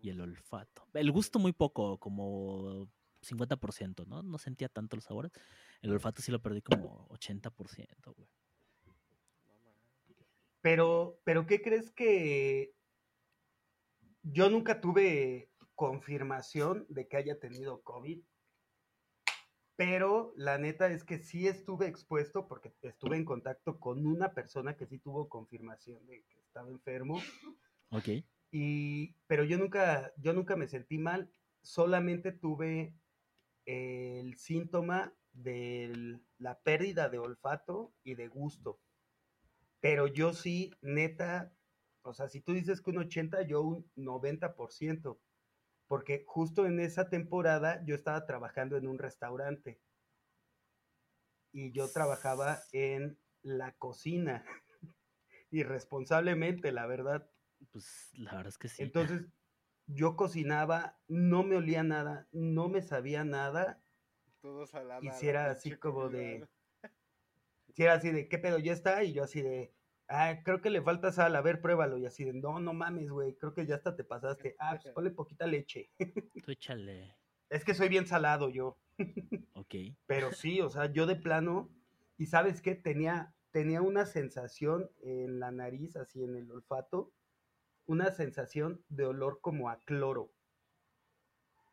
y el olfato. El gusto muy poco, como 50%, ¿no? No sentía tanto los sabores. El olfato sí lo perdí como 80%, güey. Pero, pero ¿qué crees que yo nunca tuve confirmación de que haya tenido COVID? Pero la neta es que sí estuve expuesto porque estuve en contacto con una persona que sí tuvo confirmación de que estaba enfermo. Ok. Y, pero yo nunca, yo nunca me sentí mal, solamente tuve el síntoma de la pérdida de olfato y de gusto. Pero yo sí, neta, o sea, si tú dices que un 80, yo un 90%, porque justo en esa temporada yo estaba trabajando en un restaurante y yo trabajaba en la cocina, (laughs) irresponsablemente, la verdad Pues la verdad es que sí. Entonces, yo cocinaba, no me olía nada, no me sabía nada, Todo salada. y la si era así como de, si era así de, ¿qué pedo? ¿Ya está? Y yo así de, ah, creo que le falta sal, a ver, pruébalo. Y así de, no, no mames, güey, creo que ya hasta te pasaste. (laughs) Ah, pues ponle poquita leche. (laughs) Tú échale. Es que soy bien salado yo. (laughs) Ok. Pero sí, o sea, yo de plano, y sabes qué, tenía, tenía una sensación en la nariz, así en el olfato, una sensación de olor como a cloro,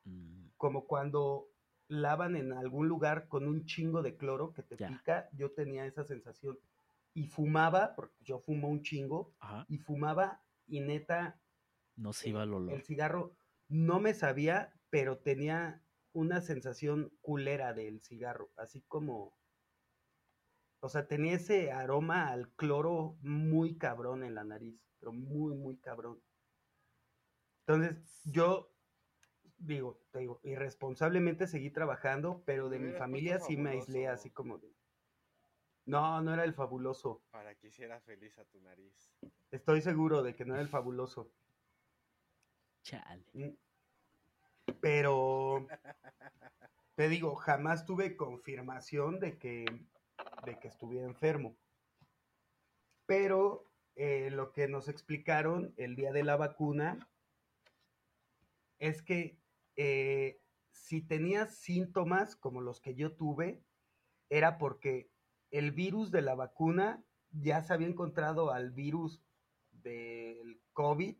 Mm, como cuando lavan en algún lugar con un chingo de cloro que te Ya. pica, yo tenía esa sensación. Y fumaba, porque yo fumo un chingo, Ajá. y fumaba, y neta, No se iba el olor. el cigarro no me sabía, pero tenía una sensación culera del cigarro, así como, o sea, tenía ese aroma al cloro muy cabrón en la nariz, pero muy, muy cabrón. Entonces, yo digo, te digo, irresponsablemente seguí trabajando, pero de mi hubieras familia sí me aislé así como de, no, no era el fabuloso. Para que hiciera feliz a tu nariz. Estoy seguro de que no era el fabuloso. Chale. Mm. Pero te digo, jamás tuve confirmación de que, de que estuviera enfermo. Pero eh, lo que nos explicaron el día de la vacuna es que eh, si tenías síntomas como los que yo tuve, era porque el virus de la vacuna ya se había encontrado al virus del COVID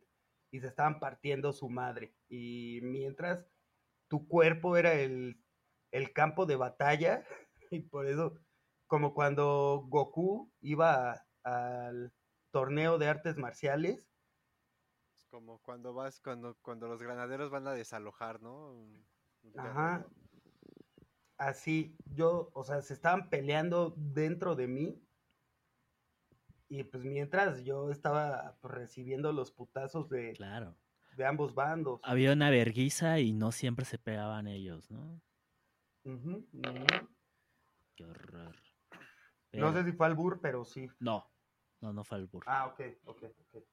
y se estaban partiendo su madre. Y mientras tu cuerpo era el, el campo de batalla, (laughs) y por eso, como cuando Goku iba a- al torneo de artes marciales, Es como cuando vas, cuando, cuando los granaderos van a desalojar, ¿no? Ajá. Así, yo, o sea, se estaban peleando dentro de mí. Y pues mientras yo estaba pues, recibiendo los putazos de, Claro. de ambos bandos. Había una verguiza y no siempre se pegaban ellos, ¿no? Qué horror. No sé si fue al bur, pero sí. No, no, no fue el burro. Ah, ok, ok, ok.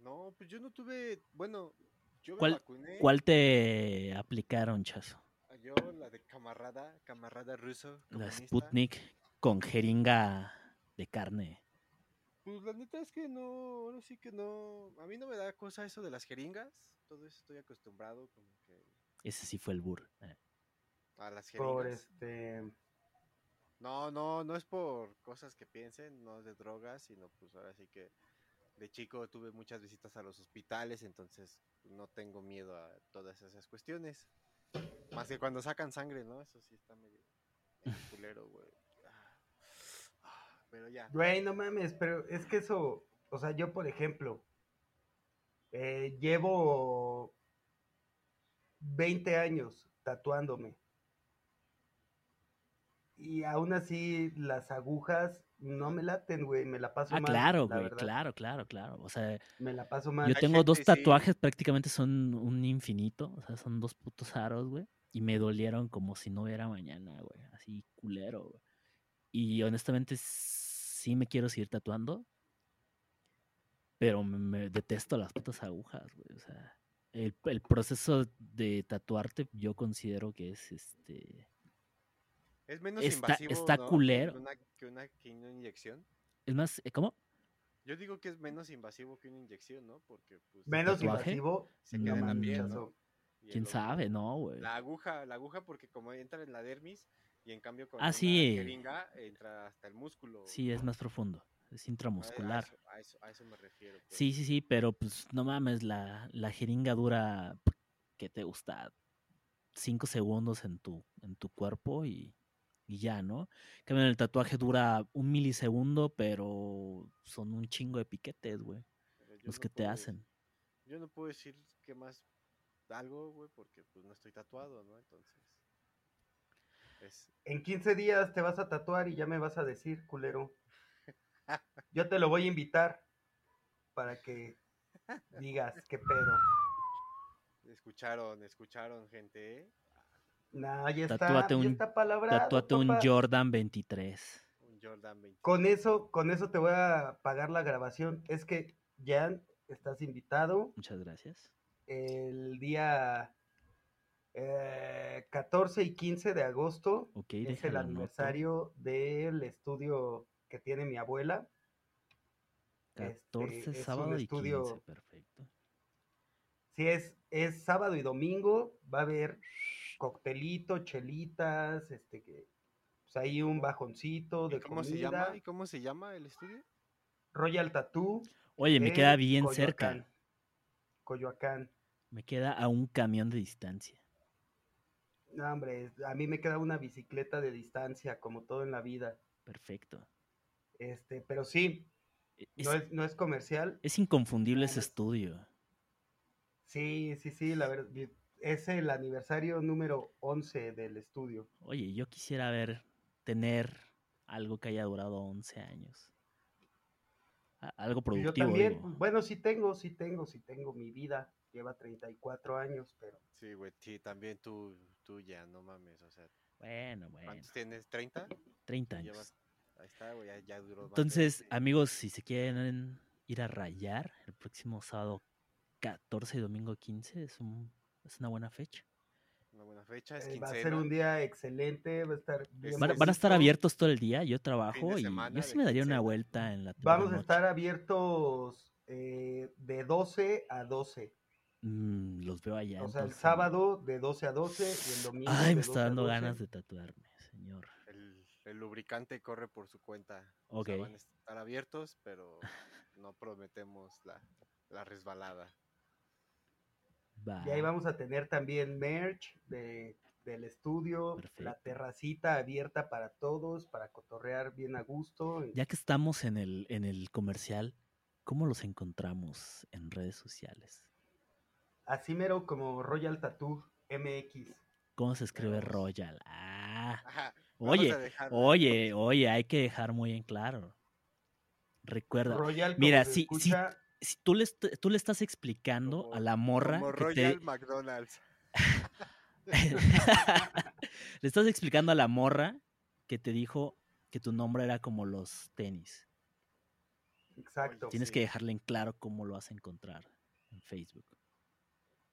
No, pues yo no tuve, bueno, yo me ¿Cuál- vacuné. ¿Cuál te aplicaron, Chazo? Yo, la de camarada, camarada ruso. La comunista. Sputnik con jeringa de carne. Pues la neta es que no, ahora sí que no. A mí no me da cosa eso de las jeringas. Todo eso estoy acostumbrado como que Ese sí fue el burro. eh. a las Por jeringas. este. No, no, no es por cosas que piensen, no es de drogas, sino pues ahora sí que de chico tuve muchas visitas a los hospitales, entonces pues, no tengo miedo a todas esas cuestiones. Más que cuando sacan sangre, ¿no? Eso sí está medio, medio (laughs) culero, güey. Ah, ah, Pero ya. Güey, no mames, pero es que eso. O sea, yo, por ejemplo, eh, llevo 20 años tatuándome. Y aún así, las agujas no me laten, güey. Me la paso Ah, mal. claro, la güey, claro, claro, claro. O sea, Me la paso mal. yo tengo dos sí. tatuajes, prácticamente son un infinito. O sea, son dos putos aros, güey. Y me dolieron como si no hubiera mañana, güey. Así culero, güey. Y honestamente sí me quiero seguir tatuando. Pero me, me detesto las putas agujas, güey. O sea, el, el proceso de tatuarte yo considero que es este... Es menos Está- invasivo. está ¿no? que culero. una- Que una, que una inyección. Es más, eh, ¿cómo? Yo digo que es menos invasivo que una inyección, ¿no? Porque pues Menos invasivo. se No queda en la. ¿Quién sabe? No, güey. La aguja, la aguja porque como entra en la dermis y en cambio con Ah, sí. jeringa entra hasta el músculo. Sí, es más profundo. Es intramuscular. A eso, a eso, a eso me refiero. pues. Sí, sí, sí, pero pues no mames, la, la jeringa dura, ¿qué te gusta? Cinco segundos en tu, en tu cuerpo y, y ya, ¿no? Cambio, el tatuaje dura un milisegundo, pero son un chingo de piquetes, güey, los no que te puedo hacen. yo no puedo decir que más algo, güey, porque pues no estoy tatuado, ¿no? Entonces. Es, En 15 días te vas a tatuar y ya me vas a decir, culero. (laughs) Yo te lo voy a invitar para que digas qué pedo. escucharon, escucharon, gente, ¿eh? Nah, ya está, Tatúate ya un- está palabrado, Tatúate un. Jordan 23. Un Jordan 20. Con eso, con eso te voy a pagar la grabación. Es que ya estás invitado. Muchas gracias. El día eh, 14 y 15 de agosto es el aniversario del estudio que tiene mi abuela. este, 14, es un sábado y estudio- 15, perfecto. Si es, es sábado y domingo, va a haber coctelito, chelitas, este que pues ahí un bajoncito ¿Y de cómo se llama? ¿Y cómo se llama el estudio? Royal Tattoo. Oye, me queda bien cerca. Coyoacán. Me queda a un camión de distancia. No, hombre, a mí me queda una bicicleta de distancia, como todo en la vida. Perfecto. Este, pero sí, E- Es, no es, no es comercial. es inconfundible ese estudio. Sí, sí, sí, la verdad. Es el aniversario número 11 del estudio. Oye, yo quisiera ver, tener algo que haya durado 11 años. Algo Yo productivo. también, digo. bueno, sí tengo, sí tengo, sí tengo mi vida. Lleva 34 años, pero Sí, güey, sí, también tú, tú ya, no mames, o sea, Bueno, bueno. ¿cuántos tienes? ¿30? 30 Llevas- años. Ahí está, güey, ya, ya duró Entonces, 20. amigos, si se quieren ir a rayar el próximo sábado 14 y domingo 15, es, un, es una buena fecha. Una buena fecha, es eh, va a ser un día excelente, va a estar bien ¿Van, van a estar abiertos todo el día? Yo trabajo y yo de sí me daría una vuelta en la Vamos a estar abiertos eh, de 12 a 12. Mm, los veo allá. O sea, el sábado de 12 a 12 y el domingo Ay, de me 12 está dando 12. ganas de tatuarme, señor. El, el lubricante corre por su cuenta. O Ok. sea, van a estar abiertos, pero no prometemos la, la resbalada. Y ahí vamos a tener también merch de, del estudio, la terracita abierta para todos, para cotorrear bien a gusto. Ya que estamos en el, en el comercial, ¿cómo los encontramos en redes sociales? Así mero como Royal Tattoo MX. ¿Cómo se escribe. Royal? Ah, Ajá, oye, oye, (laughs) oye, hay que dejar muy en claro. Recuerda, Royal, Mira, sí, escucha, si tú le, est- tú le estás explicando Como- a la morra Como que te- Royal McDonald's. (laughs) le estás explicando a la morra que te dijo que tu nombre era como los tenis. Exacto. Tienes Sí. que dejarle en claro cómo lo vas a encontrar en Facebook.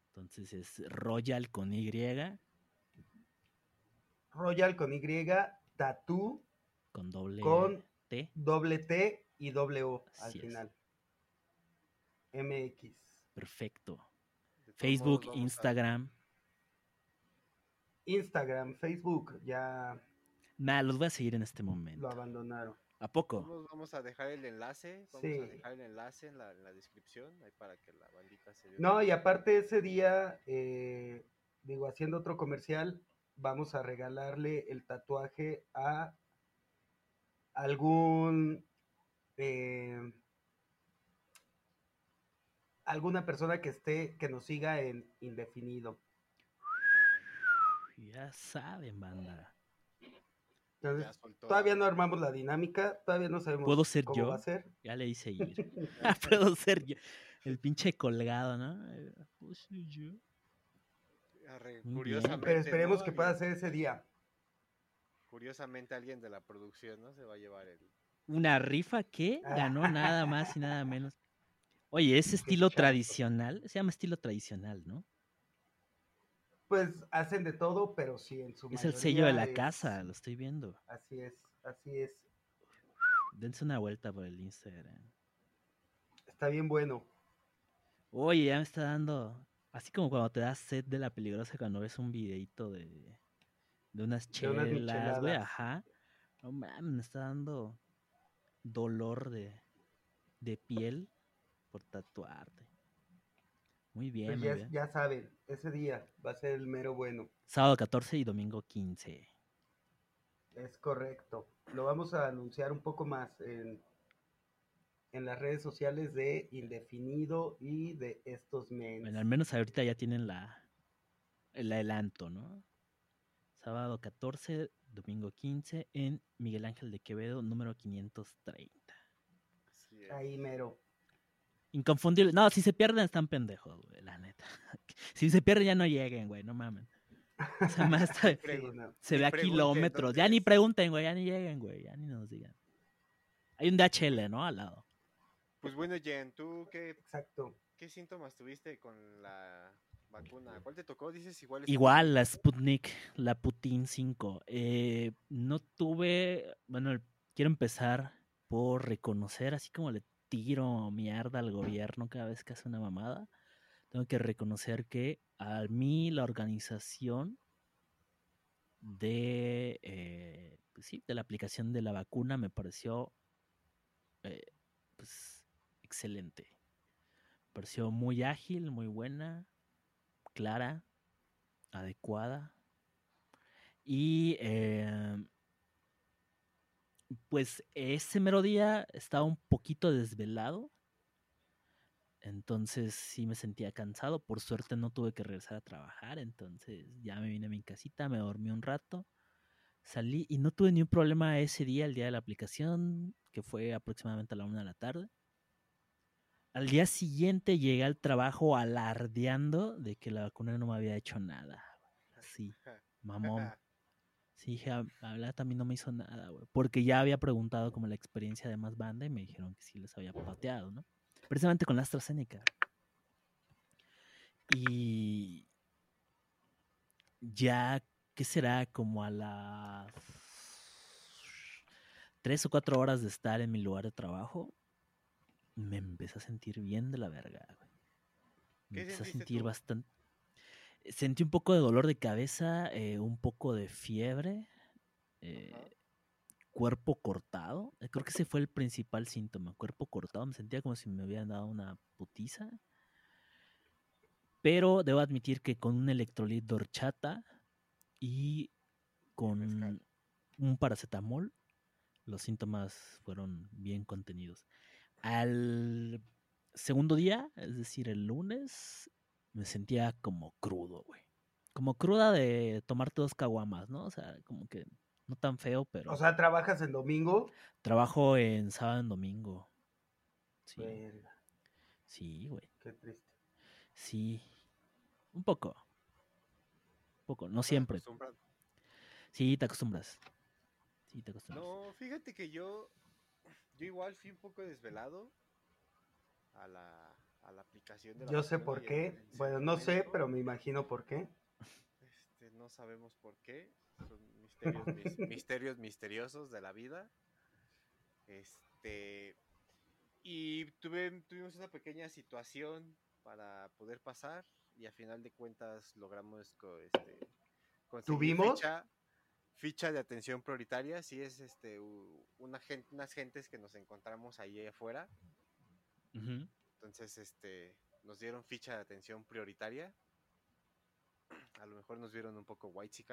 Entonces es Royal con Y, Royal con Y, Tattoo con doble Con- T. doble T y doble O al Así es. MX. Perfecto. Facebook, Instagram. Instagram, Facebook, ya Nah, los voy a seguir en este momento. lo abandonaron. ¿A poco? Vamos a dejar el enlace, vamos Sí. a dejar el enlace en la, en la descripción, ahí para que la bandita se No, y aparte ese día, eh, digo, haciendo otro comercial, vamos a regalarle el tatuaje a algún eh, alguna persona que esté, que nos siga en indefinido. Ya saben, banda. Entonces, Ya soltó todavía no armamos la dinámica, todavía no sabemos ¿Puedo ser cómo yo? va a ser. Ya le hice ir. (laughs) (laughs) Puedo ser yo. El pinche colgado, ¿no? ¿Puedo ser yo? Arre. Curiosamente, Pero esperemos ¿no? que pueda ser ese día. Curiosamente alguien de la producción, ¿no? Se va a llevar el... ¿Una rifa que (laughs) ganó nada más y nada menos? Oye, ese estilo tradicional, se llama estilo tradicional, ¿no? Pues hacen de todo, pero sí en su Es el sello de la es- casa, lo estoy viendo. Así es, así es. Dense una vuelta por el Instagram. Está bien bueno. Oye, ya me está dando. Así como cuando te das sed de la peligrosa cuando ves un videito de, de unas chelas, güey, ajá. No mames, me está dando dolor de, de piel por tatuarte. Muy bien, Pues muy ya, bien. ya saben, ese día va a ser el mero bueno. Sábado 14 y domingo 15. Es correcto. Lo vamos a anunciar un poco más en, en las redes sociales de Indefinido y de estos memes. Bueno, al menos ahorita ya tienen la el adelanto, ¿no? Sábado 14, domingo 15 en Miguel Ángel de Quevedo, número 530. Así es. Ahí mero. Inconfundible. No, si se pierden están pendejos, güey, la neta. (laughs) Si se pierden ya no lleguen, güey, no mamen. O sea, más está- Sí, Pregun- no. se Ni ve a kilómetros. Ya ni pregunten, güey, ya ni lleguen, güey, ya ni nos digan. Hay un DHL, ¿no? Al lado. Pues bueno, Jen, ¿tú qué, Exacto. qué síntomas tuviste con la vacuna? ¿Cuál te tocó? Dices igual. Igual, la Sputnik, la Putin 5. Eh, no tuve, bueno, quiero empezar por reconocer, así como le tiro mierda al gobierno cada vez que hace una mamada, tengo que reconocer que a mí la organización de, eh, pues sí, de la aplicación de la vacuna me pareció eh, pues, excelente. Me pareció muy ágil, muy buena, clara, adecuada. Y eh, pues ese mero día estaba un poquito desvelado. Entonces sí me sentía cansado. Por suerte no tuve que regresar a trabajar. Entonces ya me vine a mi casita, me dormí un rato. Salí y no tuve ni un problema ese día, el día de la aplicación, que fue aproximadamente a la una de la tarde. Al día siguiente llegué al trabajo alardeando de que la vacuna no me había hecho nada. Sí, (laughs) mamón. Sí, dije, "Ah, la verdad también no me hizo nada, güey. Porque ya había preguntado como la experiencia de más banda y me dijeron que sí les había pateado, ¿no? Precisamente con la AstraZeneca. Y ya, ¿qué será? Como a las tres o cuatro horas de estar en mi lugar de trabajo, me empecé a sentir bien de la verga, güey. Me ¿Qué empecé a sentir tú? bastante. Sentí un poco de dolor de cabeza, eh, un poco de fiebre, eh, cuerpo cortado. eh, Creo que ese fue el principal síntoma, cuerpo cortado. Me sentía como si me hubieran dado una putiza. Pero debo admitir que con un electrolit de horchata y con un paracetamol, los síntomas fueron bien contenidos. Al segundo día, es decir, el lunes, me sentía como crudo, güey. Como cruda de tomarte dos caguamas, ¿no? O sea, como que no tan feo, pero O sea, trabajas el domingo. trabajo en sábado en domingo. Sí, Verga, sí, güey. qué triste. Sí. Un poco. Un poco, no ¿Estás siempre. acostumbrado? Sí, te acostumbras. Sí, te acostumbras. No, fíjate que yo, yo igual fui un poco desvelado a la, a la aplicación de la Yo sé por qué. el- el Bueno, no sé, pero me imagino por qué. Este, no sabemos por qué. Son misterios, mis- (laughs) misterios misteriosos de la vida. Este. Y tuve, tuvimos una pequeña situación para poder pasar. Y a final de cuentas logramos co- este, conseguir ¿Tuvimos? Ficha, ficha de atención prioritaria. Sí, es este una unas gentes que nos encontramos ahí afuera. Ujú. Entonces, este, nos dieron ficha de atención prioritaria. A lo mejor nos vieron un poco white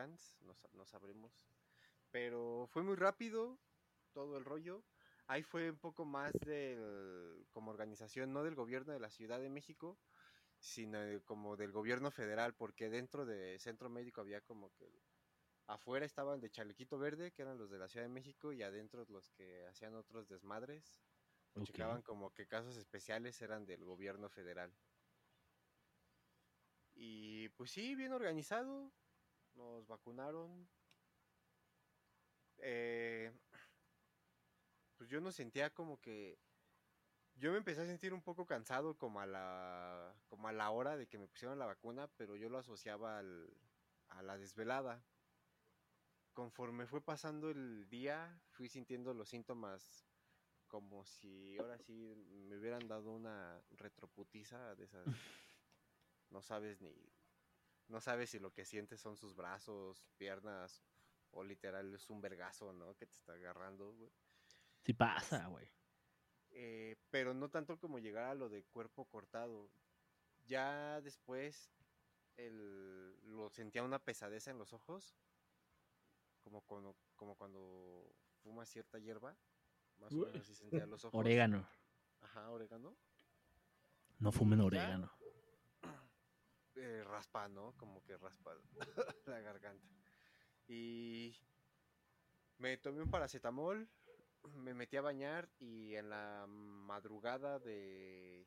no, no sabremos. Pero fue muy rápido todo el rollo. Ahí fue un poco más del, como organización, no del gobierno de la Ciudad de México, sino de- como del gobierno federal, porque dentro de Centro Médico había como que afuera estaban de Chalequito Verde, que eran los de la Ciudad de México, y adentro los que hacían otros desmadres o checaban como que casos especiales eran del gobierno federal. Y pues sí, bien organizado, nos vacunaron. Eh, pues yo no sentía como que yo me empecé a sentir un poco cansado como a la como a la hora de que me pusieron la vacuna, pero yo lo asociaba al- a la desvelada. Conforme fue pasando el día, fui sintiendo los síntomas como si ahora sí me hubieran dado una retroputiza de esas. No sabes ni. No sabes si lo que sientes son sus brazos, piernas, o literal es un vergazo, ¿no? Que te está agarrando, güey. Sí pasa, güey. Eh, pero no tanto como llegar a lo de cuerpo cortado. Ya después el, lo sentía una pesadez en los ojos, como cuando, como cuando fumas cierta hierba. Más o menos así sentía los ojos. Orégano. Ajá, orégano. No fumen orégano. (clears throat) eh, raspa, ¿no? Como que raspa (laughs) la garganta. Y me tomé un paracetamol, (clears throat) me metí a bañar y en la madrugada de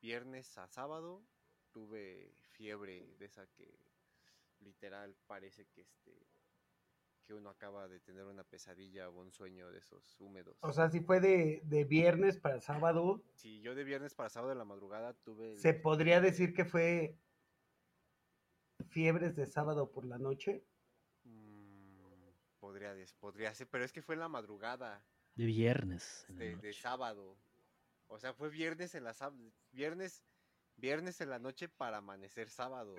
viernes a sábado tuve fiebre de esa que literal parece que este que uno acaba de tener una pesadilla o un sueño de esos húmedos. O sea, si fue de, de viernes para sábado, si yo de viernes para sábado de la madrugada tuve... el- se podría decir que fue fiebres de sábado por la noche. Mm, podría, podría ser, pero es que fue en la madrugada De viernes. de, de sábado. O sea, fue viernes en la viernes, viernes en la noche para amanecer sábado.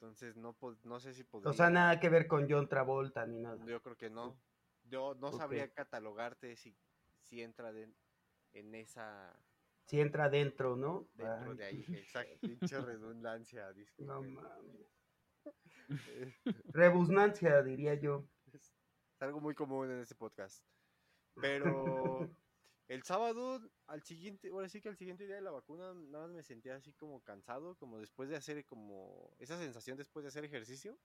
Entonces no, no sé si podría. O sea, nada que ver con John Travolta ni nada. Yo creo que no. Yo no Ok. sabría catalogarte si, si entra de- en esa Si entra dentro, ¿no? dentro Ay, de ahí. Exacto, (laughs) pinche redundancia, no disculpen. (laughs) mames. Rebusnancia, diría yo. Es algo muy común en este podcast. Pero (laughs) el sábado, al siguiente, ahora sí que al siguiente día de la vacuna, nada más me sentía así como cansado, como después de hacer como esa sensación después de hacer ejercicio.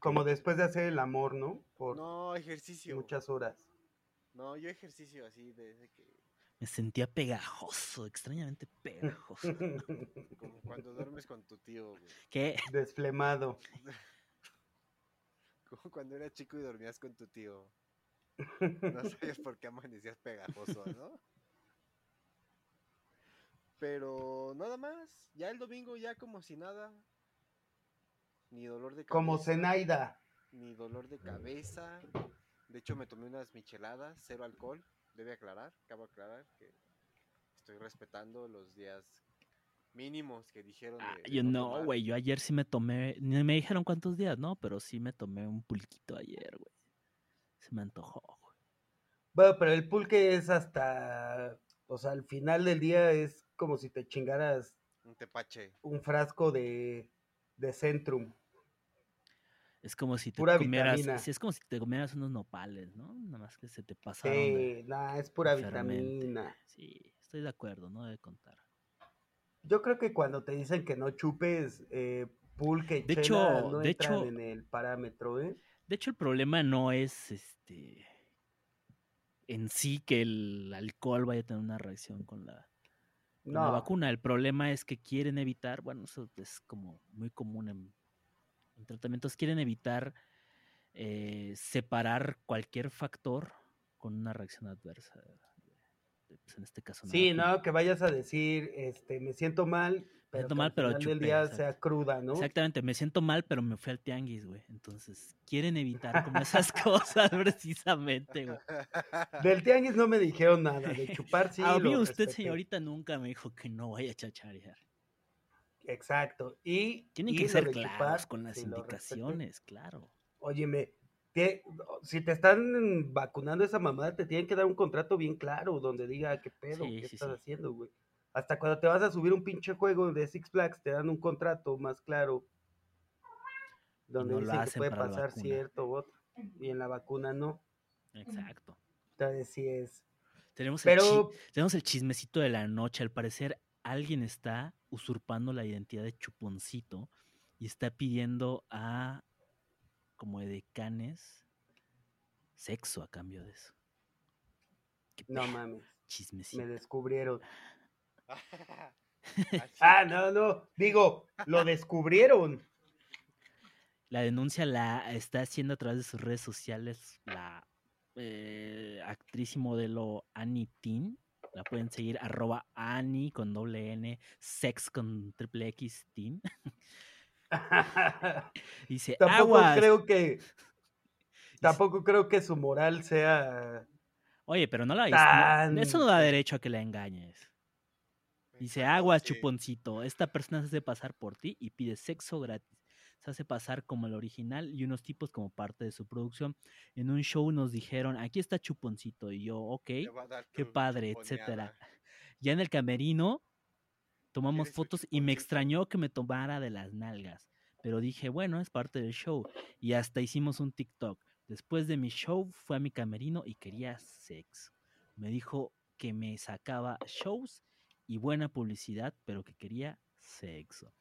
Como después de hacer el amor, ¿no? Por No, ejercicio. muchas horas. No, yo ejercicio así desde que Me sentía pegajoso, extrañamente pegajoso. (laughs) como cuando duermes con tu tío, güey. ¿Qué? Desflemado. (laughs) Como cuando eras chico y dormías con tu tío. No (laughs) sabías por qué amanecías pegajoso, ¿no? Pero nada más, ya el domingo ya como si nada. Ni dolor de cabeza. Como Zenaida. Ni dolor de cabeza. De hecho me tomé unas micheladas, cero alcohol. Debe aclarar, acabo de aclarar que estoy respetando los días mínimos que dijeron. Ah, de- yo no, güey. Yo ayer sí me tomé. Ni me dijeron cuántos días, ¿no? Pero sí me tomé un pulquito ayer, güey. Se me antojó, güey. Bueno, pero el pulque es hasta. O sea, al final del día es como si te chingaras Un tepache. un frasco de, de Centrum. Es como si te Pura comieras. Sí, es como si te comieras unos nopales, ¿no? Nada más que se te pasaron. Sí, nah, es pura vitamina. Sí, estoy de acuerdo, no debe contar. Yo creo que cuando te dicen que no chupes eh, pulque y De chela, hecho- no de entran hecho- en el parámetro, ¿eh? De hecho, el problema no es este en sí que el alcohol vaya a tener una reacción con la, con la No, vacuna. El problema es que quieren evitar, bueno, eso es como muy común en, en tratamientos, quieren evitar eh, separar cualquier factor con una reacción adversa. Pues, en este caso, una sí, no, que vayas a decir, este, me siento mal, pero siento que mal, al pero final del día exacto. sea cruda, ¿no? Exactamente, me siento mal, pero me fui al tianguis, güey. Entonces, quieren evitar como esas (laughs) cosas precisamente, güey. Del tianguis no me dijeron nada, de (laughs) chupar sí. a mí lo usted, respeté. señorita, nunca me dijo que no vaya a chacharear. Exacto. Y Tienen y que ser claros chupar, con las sí indicaciones, claro. Óyeme, que- si te están vacunando esa mamada, te tienen que dar un contrato bien claro donde diga qué pedo, Sí, qué sí, estás sí. haciendo, güey. Hasta cuando te vas a subir un pinche juego de Six Flags, te dan un contrato más claro. Donde no lo dicen que puede pasar cierto otro. Y en la vacuna no. Exacto. Entonces sí es. Tenemos, el Pero, tenemos el chismecito de la noche. Al parecer, alguien está usurpando la identidad de Chuponcito y está pidiendo a como edecanes sexo a cambio de eso. Qué no mames, (laughs) chismecito. me descubrieron. (laughs) Ah, no, no, digo, lo descubrieron. (laughs) La denuncia la está haciendo a través de sus redes sociales la eh, actriz y modelo Annie Tin. La pueden seguir arroba Annie con doble N, sex con triple X Tin. (laughs) Dice, tampoco aguas. creo que. Tampoco creo que su moral sea. Oye, pero no la Tan- Eso no da derecho a que la engañes. Dice, aguas, Sí. chuponcito. Esta persona se hace pasar por ti y pide sexo gratis. Se hace pasar como el original y unos tipos como parte de su producción. En un show nos dijeron, aquí está chuponcito. Y yo, ok, qué padre, chuponeada. etcétera. Ya en el camerino tomamos ¿Quieres su fotos y me extrañó que me tomara de las nalgas. Pero dije, bueno, es parte del show. Y hasta hicimos un TikTok. Después de mi show fue a mi camerino y quería sexo. Me dijo que me sacaba shows y buena publicidad, pero que quería sexo.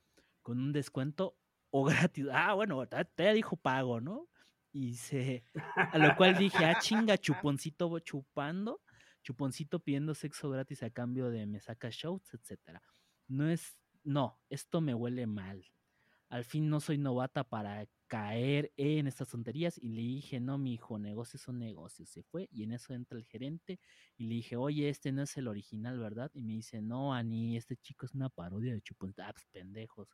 Con un descuento o gratis. Ah, bueno, te dijo pago, ¿no? Y se. A lo cual dije, ah, chinga, chuponcito chupando. Chuponcito pidiendo sexo gratis a cambio de me saca shows, etcétera. No es. No, esto me huele mal. Al fin no soy novata para caer en estas tonterías y le dije, no, mi hijo, negocios son negocios. Se fue y en eso entra el gerente y le dije, oye, este no es el original, ¿verdad? Y me dice, no, Ani, este chico es una parodia de Chupón. Ah, pues, pendejos.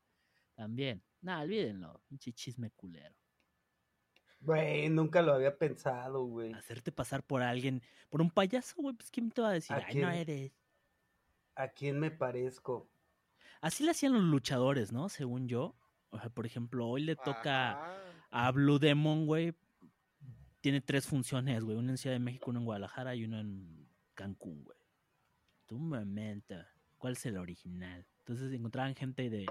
También. Nah, olvídenlo. Pinche chisme culero. Güey, nunca lo había pensado, güey. Hacerte pasar por alguien, por un payaso, güey, pues ¿quién te va a decir? ¿A Ay, no eres. ¿A quién me parezco? Así le hacían los luchadores, ¿no? Según yo. O sea, por ejemplo, hoy le toca Ajá. a Blue Demon, güey. Tiene tres funciones, güey. Una en Ciudad de México, una en Guadalajara y una en Cancún, güey. Tu momento. ¿Cuál es el original? Entonces encontraban gente de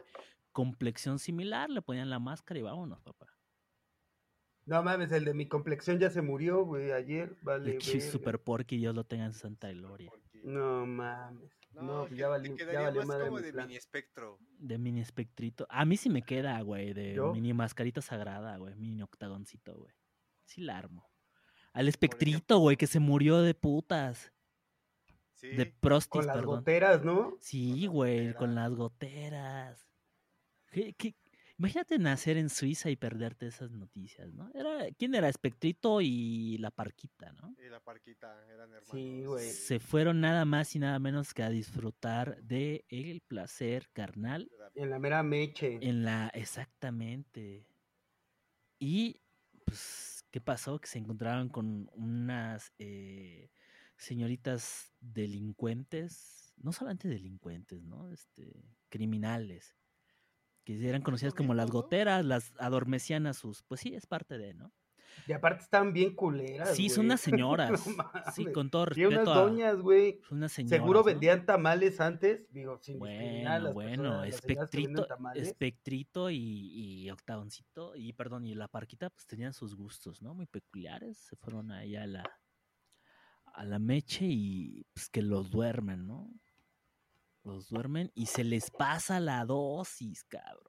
complexión similar, le ponían la máscara y vámonos, papá. No mames, el de mi complexión ya se murió, güey, ayer. Vale, verga. super porky, Dios lo tenga en santa gloria. No mames. No, te- ya te valió, ya valió más madre como de plan. mini espectro. De mini espectrito. A mí sí me queda, güey, de ¿Yo? mini mascarita sagrada, güey. Mini octagoncito, güey. Sí la armo. Al espectrito, güey, que se murió de putas. Sí. De prostis, Con las perdón. goteras, ¿no? Sí, güey, con las goteras. ¿Qué- qué? Imagínate nacer en Suiza y perderte esas noticias, ¿no? Era, ¿Quién era? Espectrito y la parquita, ¿no? Y la parquita eran hermanos. Sí, güey. Se fueron nada más y nada menos que a disfrutar de el placer carnal En la mera meche. en la... Exactamente. Y, pues, ¿qué pasó? Que se encontraron con unas eh, señoritas delincuentes, no solamente delincuentes, ¿no? Este, criminales, que eran conocidas como las goteras, las adormecían a sus... Pues sí, es parte de, ¿no? Y aparte están bien culeras. Sí, son unas (laughs) señoras. No sí, con todo Y unas respeto a... doñas, güey. unas señoras, Seguro ¿no? vendían tamales antes. Digo, sin Bueno, bueno, personas, espectrito, espectrito y, y octagoncito, y perdón, y la parquita, pues tenían sus gustos, ¿no? Muy peculiares. Se fueron ahí a la, a la meche y pues que los duermen, ¿no? Los duermen y se les pasa la dosis, cabrón.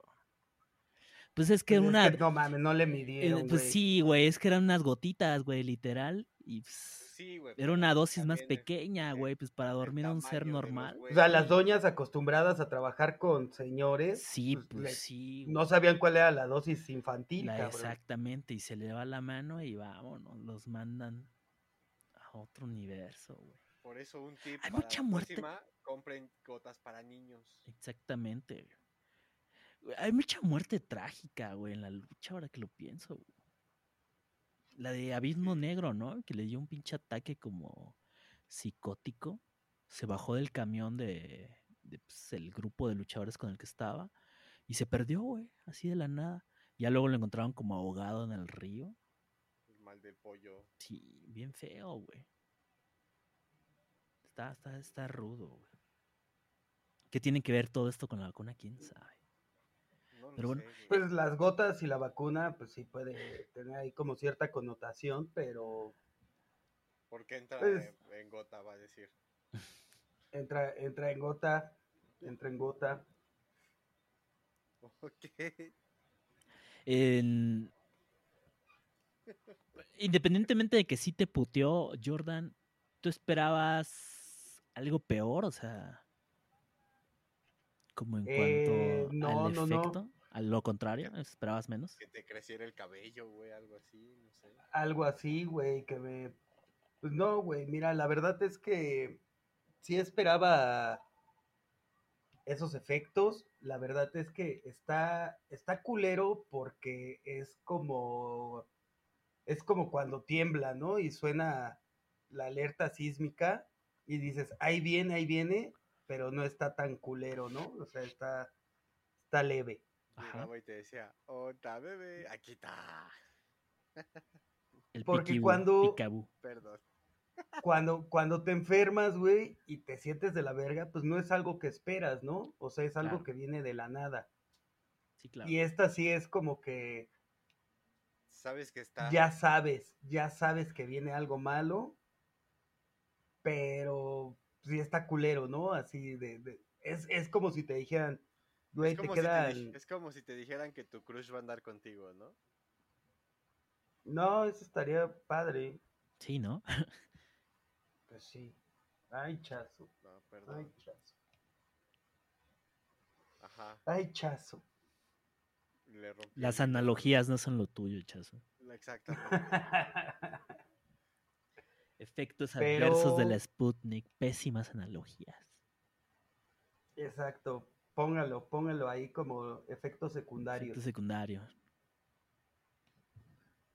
Pues es que Pues es una. que no mames, no le eh, midieron, pues güey. sí, güey, es que eran unas gotitas, güey, literal. Y pues, Sí, güey. era una dosis más pequeña, güey, pues para dormir a un ser de los normal. O sea, las doñas acostumbradas a trabajar con señores. Sí, pues, pues le- sí. No sabían cuál era la dosis infantil, La- exactamente, y se le va la mano y vámonos, los mandan a otro universo, güey. Por eso un tip Hay para mucha la muerte. próxima, compren gotas para niños. Exactamente. güey. Hay mucha muerte trágica, güey, en la lucha, ahora que lo pienso. güey. La de Abismo. Negro, ¿no? Que le dio un pinche ataque como psicótico. Se bajó del camión de, de, pues, el grupo de luchadores con el que estaba y se perdió, güey, así de la nada. Ya luego lo encontraron como ahogado en el río. El mal del pollo. Sí, bien feo, güey. Está, está, está rudo, güey. ¿Qué tiene que ver todo esto con la vacuna? ¿Quién sabe? No Pero bueno, sé. Pues las gotas y la vacuna, pues sí puede tener ahí como cierta connotación, pero ¿Por qué entra pues- en, en gota? Va a decir. entra, entra en gota, entra en gota. (laughs) Ok. En- Independientemente de que sí te puteó, Jordan, ¿tú esperabas algo peor? O sea, como en Eh, cuanto no, al no, no. efecto, a lo contrario, esperabas menos. Que te creciera el cabello, güey, algo así, no sé. Algo así, güey, que me... Pues no, güey, mira, la verdad es que sí esperaba esos efectos. La verdad es que está, está culero porque es como... Es como cuando tiembla, ¿no? Y suena la alerta sísmica y dices, ahí viene, ahí viene, pero no está tan culero, ¿no? O sea, está, está leve. Ajá. Te decía, ¡Ota, bebé! ¡Aquí está! El Porque cuando-. Perdón. (laughs) cuando, cuando te enfermas, güey, y te sientes de la verga, pues no es algo que esperas, ¿no? O sea, es algo Claro. que viene de la nada. Sí, claro. Y esta sí es como que Sabes que está. ya sabes, ya sabes que viene algo malo, pero sí está culero, ¿no? Así de, de- es, es como si te dijeran, güey, es, te como si te quedan... dij- es como si te dijeran que tu crush va a andar contigo, ¿no? No, eso estaría padre. Sí, ¿no? Pues sí. Ay, chazo. No, Ay, perdón. chazo. Ajá. Ay, chazo. Le rompí Las analogías no son lo tuyo, chazo. Exactamente. (laughs) Efectos Pero- adversos de la Sputnik, pésimas analogías. Exacto. Póngalo, póngalo ahí como efectos secundarios. Efectos secundarios.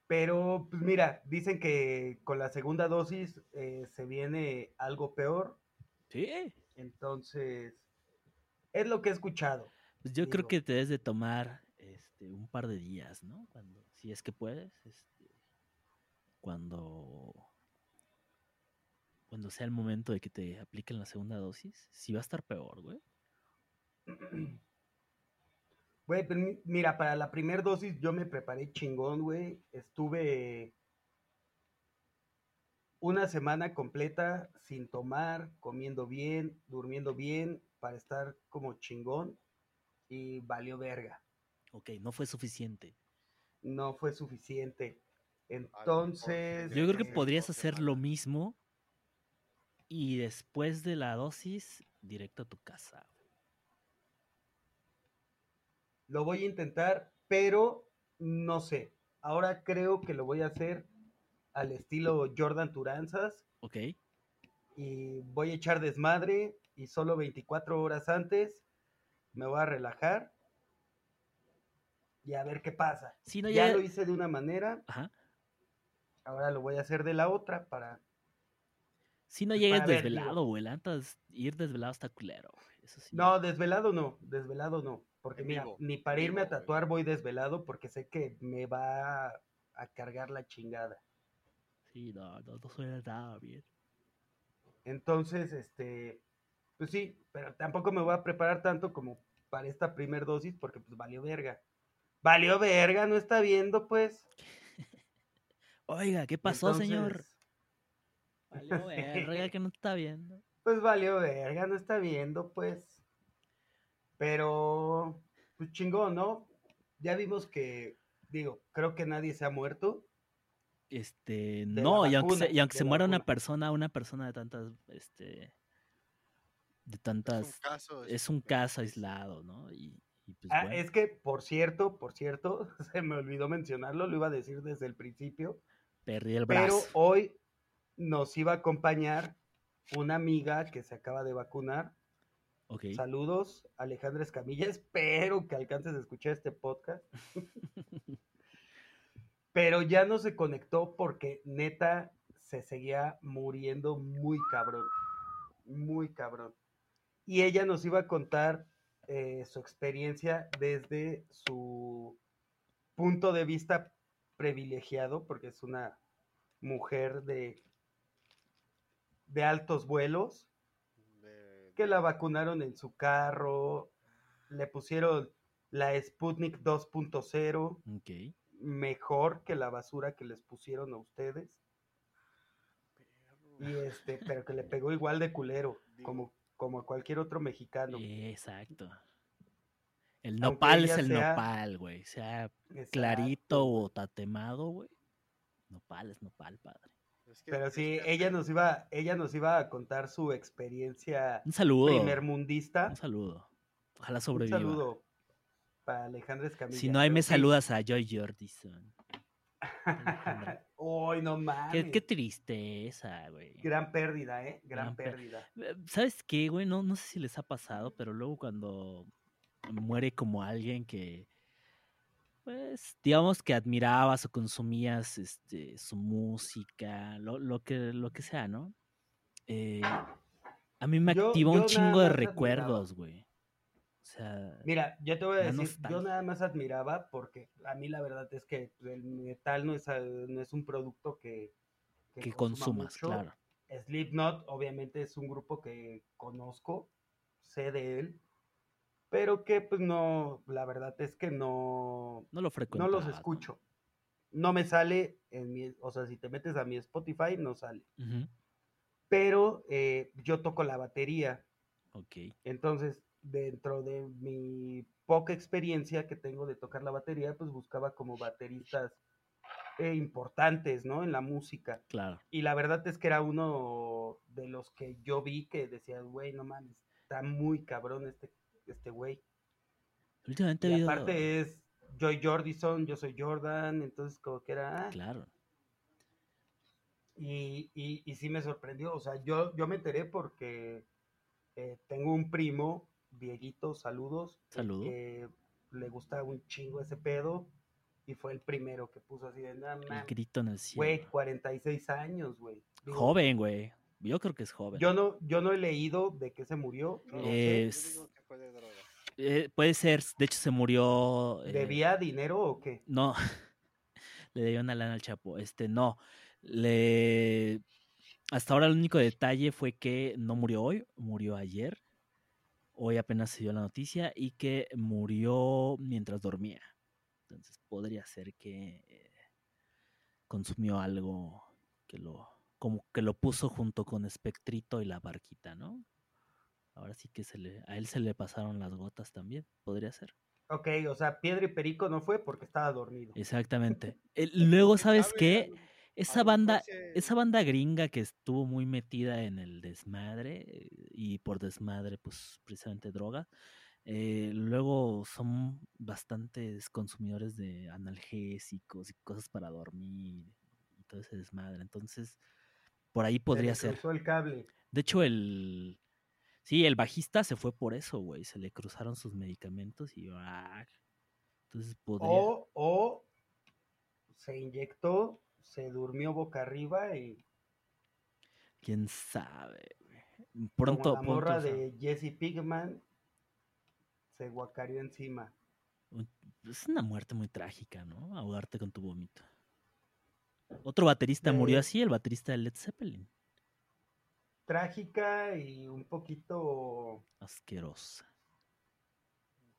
Pero, pues mira, dicen que con la segunda dosis eh, se viene algo peor. Sí. Entonces, es lo que he escuchado. Pues yo creo que te debes de tomar este, un par de días, ¿no? Cuando, si es que puedes, este, cuando, cuando sea el momento de que te apliquen la segunda dosis, sí va a estar peor, güey. (clears throat) Güey, pues, mi- mira, para la primera dosis yo me preparé chingón, güey. Estuve una semana completa sin tomar, comiendo bien, durmiendo bien, para estar como chingón. Y valió verga. Ok, no fue suficiente. No fue suficiente. Entonces. Yo creo que podrías hacer lo mismo y después de la dosis, directo a tu casa. Lo voy a intentar, pero no sé. Ahora creo que lo voy a hacer al estilo Jordan Turanzas Ok, y voy a echar desmadre y solo 24 horas antes me voy a relajar y a ver qué pasa. si no Ya ya... lo hice de una manera, Ajá. ahora lo voy a hacer de la otra para... Si no llegues ver, desvelado, güey. la neta ir desvelado está culero, güey. Eso sí. No, desvelado no, desvelado no. Porque En mira, vivo, ni para irme a tatuar voy desvelado porque sé que me va a cargar la chingada. Sí, no, no, no suena nada bien. Entonces, este, pues sí, pero tampoco me voy a preparar tanto como para esta primer dosis porque pues valió verga. Valió verga, no está viendo pues. (laughs) Oiga, ¿qué pasó, señor? Valió (laughs) verga que no está viendo. Pues valió verga, no está viendo pues. Pero, pues chingón, ¿no? Ya vimos que, digo, creo que nadie se ha muerto. Este, no, y aunque se, y aunque se muera una persona, una persona de tantas, este, de Es tantas, un caso. es un caso aislado, ¿no? Y, y pues Ah, bueno, es que, por cierto, por cierto, (laughs) se me olvidó mencionarlo, lo iba a decir desde el principio. perdí el Pero brazo. hoy nos iba a acompañar una amiga que se acaba de vacunar. Ok, Saludos, Alejandra Escamilla. Espero que alcances a escuchar este podcast. (laughs) Pero ya no se conectó porque neta se seguía muriendo muy cabrón. Muy cabrón. Y ella nos iba a contar eh, su experiencia desde su punto de vista privilegiado, porque es una mujer de, de altos vuelos, de- que la vacunaron en su carro, le pusieron la Sputnik 2.0, ok. mejor que la basura que les pusieron a ustedes, y este, pero que le pegó igual de culero, Digo. como, como a cualquier otro mexicano. Exacto. El nopal es el sea- nopal, güey. Sea Exacto, clarito o tatemado, güey. Nopal es nopal, padre. Es que- Pero es sí, que ella nos iba, ella nos iba a contar su experiencia Un saludo. primermundista. Un saludo. Ojalá Un sobreviva. saludo para Alejandra Escamilla. Si no, ahí me sí. saludas a Joy Jordison. (laughs) Uy, no mames. Qué, qué tristeza, güey. Gran pérdida, ¿eh? Gran, Gran pérdida. Eh, ¿Sabes qué, güey? No, no sé si les ha pasado, pero luego cuando muere como alguien que, pues, digamos que admirabas o consumías este, su música, lo, lo que, lo que sea, ¿no? Eh, a mí me yo un chingo de recuerdos, güey. O sea, Mira, yo te voy a decir, nostalgia. yo nada más admiraba porque a mí la verdad es que el metal no es, a- no es un producto que, que consuma consumas, mucho. claro. Slipknot obviamente es un grupo que conozco, sé de él, pero que pues no, la verdad es que no, No lo no los escucho. No me sale en mi, o sea, si te metes a mi Spotify no sale. Pero eh, yo toco la batería, Ok. entonces dentro de mi poca experiencia que tengo de tocar la batería, pues buscaba como bateristas eh, importantes, ¿no? En la música. Claro. Y la verdad es que era uno de los que yo vi que decía, güey, no mames, está muy cabrón este, este güey. Últimamente Y habido... aparte es Joy Jordison, yo soy Jordan, entonces como que era... ah, Claro. Y, y, y sí me sorprendió, o sea, yo, yo me enteré porque eh, tengo un primo, Dieguito, saludos, Saludo. que le gusta un chingo ese pedo y fue el primero que puso así de, "No El grito en el cielo. güey, 46 años, güey. Joven, güey. Yo creo que es joven. Yo no, yo no he leído de qué se murió, no sé. De droga. Eh, puede ser, de hecho se murió. eh, ¿Debía dinero o qué? No, (laughs) le dio una lana al Chapo. Este, no. Le. Hasta ahora el único detalle fue que no murió hoy, murió ayer. Hoy apenas se dio la noticia y que murió mientras dormía. Entonces podría ser que eh, consumió algo que lo, como que lo puso junto con Espectrito y la barquita, ¿no? Ahora sí que se le, a él se le pasaron las gotas también, podría ser. Ok, o sea, Piedra y Perico no fue porque estaba dormido. Exactamente. (laughs) Eh, luego, ¿Quién ¿sabes sabe? qué? Esa banda, se- esa banda gringa que estuvo muy metida en el desmadre, y por desmadre, pues precisamente droga, eh, luego son bastantes consumidores de analgésicos y cosas para dormir y todo ese desmadre. Entonces, por ahí Se podría ser. cruzó el cable. De hecho, el. Sí, el bajista se fue por eso, güey. Se le cruzaron sus medicamentos y. ¡ah! Entonces podría. O, o se inyectó, se durmió boca arriba y Quién sabe, güey. como Pronto, la pronto morra de Jesse Pigman se guacareó encima. Es una muerte muy trágica, ¿no? Ahogarte con tu vómito. Otro baterista murió así, el baterista de Led Zeppelin. Trágica y un poquito Asquerosa.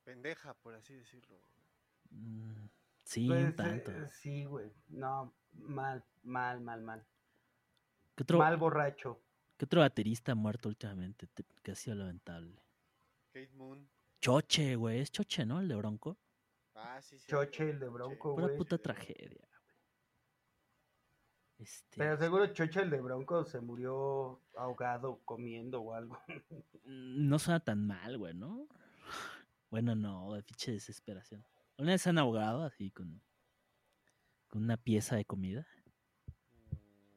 Pendeja, por así decirlo. Mm, sí, pues, un eh, tanto. sí, güey. No, mal, mal, mal, mal. ¿Qué otro, Mal borracho. qué otro baterista ha muerto últimamente te- que ha sido lamentable? Kate Moon. Choche, güey. Es Choche, ¿no? El de Bronco. Ah, sí, sí. Choche, el de Bronco, Pura güey. puta sí. tragedia. Este, Pero seguro Choche, el de Bronco, se murió ahogado comiendo o algo. (laughs) mm, no suena tan mal, güey, ¿no? Bueno, no, güey, pinche desesperación. ¿Una vez se han ahogado así con, con una pieza de comida?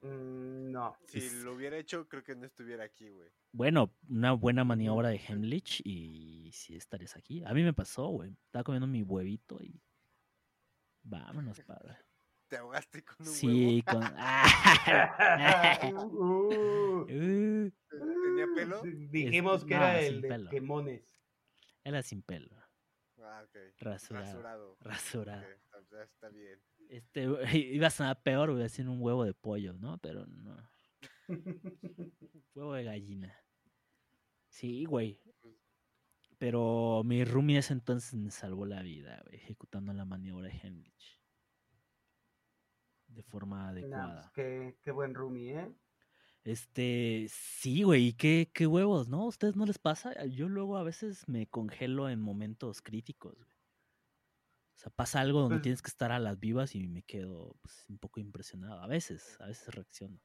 Mm, no. Si Es- lo hubiera hecho, creo que no estuviera aquí, güey. Bueno, una buena maniobra de Heimlich y si estarías aquí. A mí me pasó, güey. Estaba comiendo mi huevito y... Vámonos, padre. Te ahogaste con un Sí, con... (laughs) (laughs) Uh, Uh, huevo. ¿Tenía pelo? Dijimos que no, era el de pelo. Quemones. Era sin pelo. Ah, ok. Rasurado. Rasurado. Rasurado. Ok, está, bien. Este, iba a sonar peor, güey, decir un huevo de pollo, ¿no? Pero no. (laughs) Huevo de gallina. Sí, güey. Pero mi roomie ese entonces me salvó la vida, güey, ejecutando la maniobra de Heimlich. De forma Nah, pues, adecuada. qué, qué buen roomie, ¿eh? Este, sí, güey, y qué, qué huevos, ¿no? ¿A ustedes no les pasa? Yo luego a veces me congelo en momentos críticos, güey. O sea, pasa algo donde Pues- tienes que estar a las vivas y me quedo pues, un poco impresionado. A veces, a veces reacciono.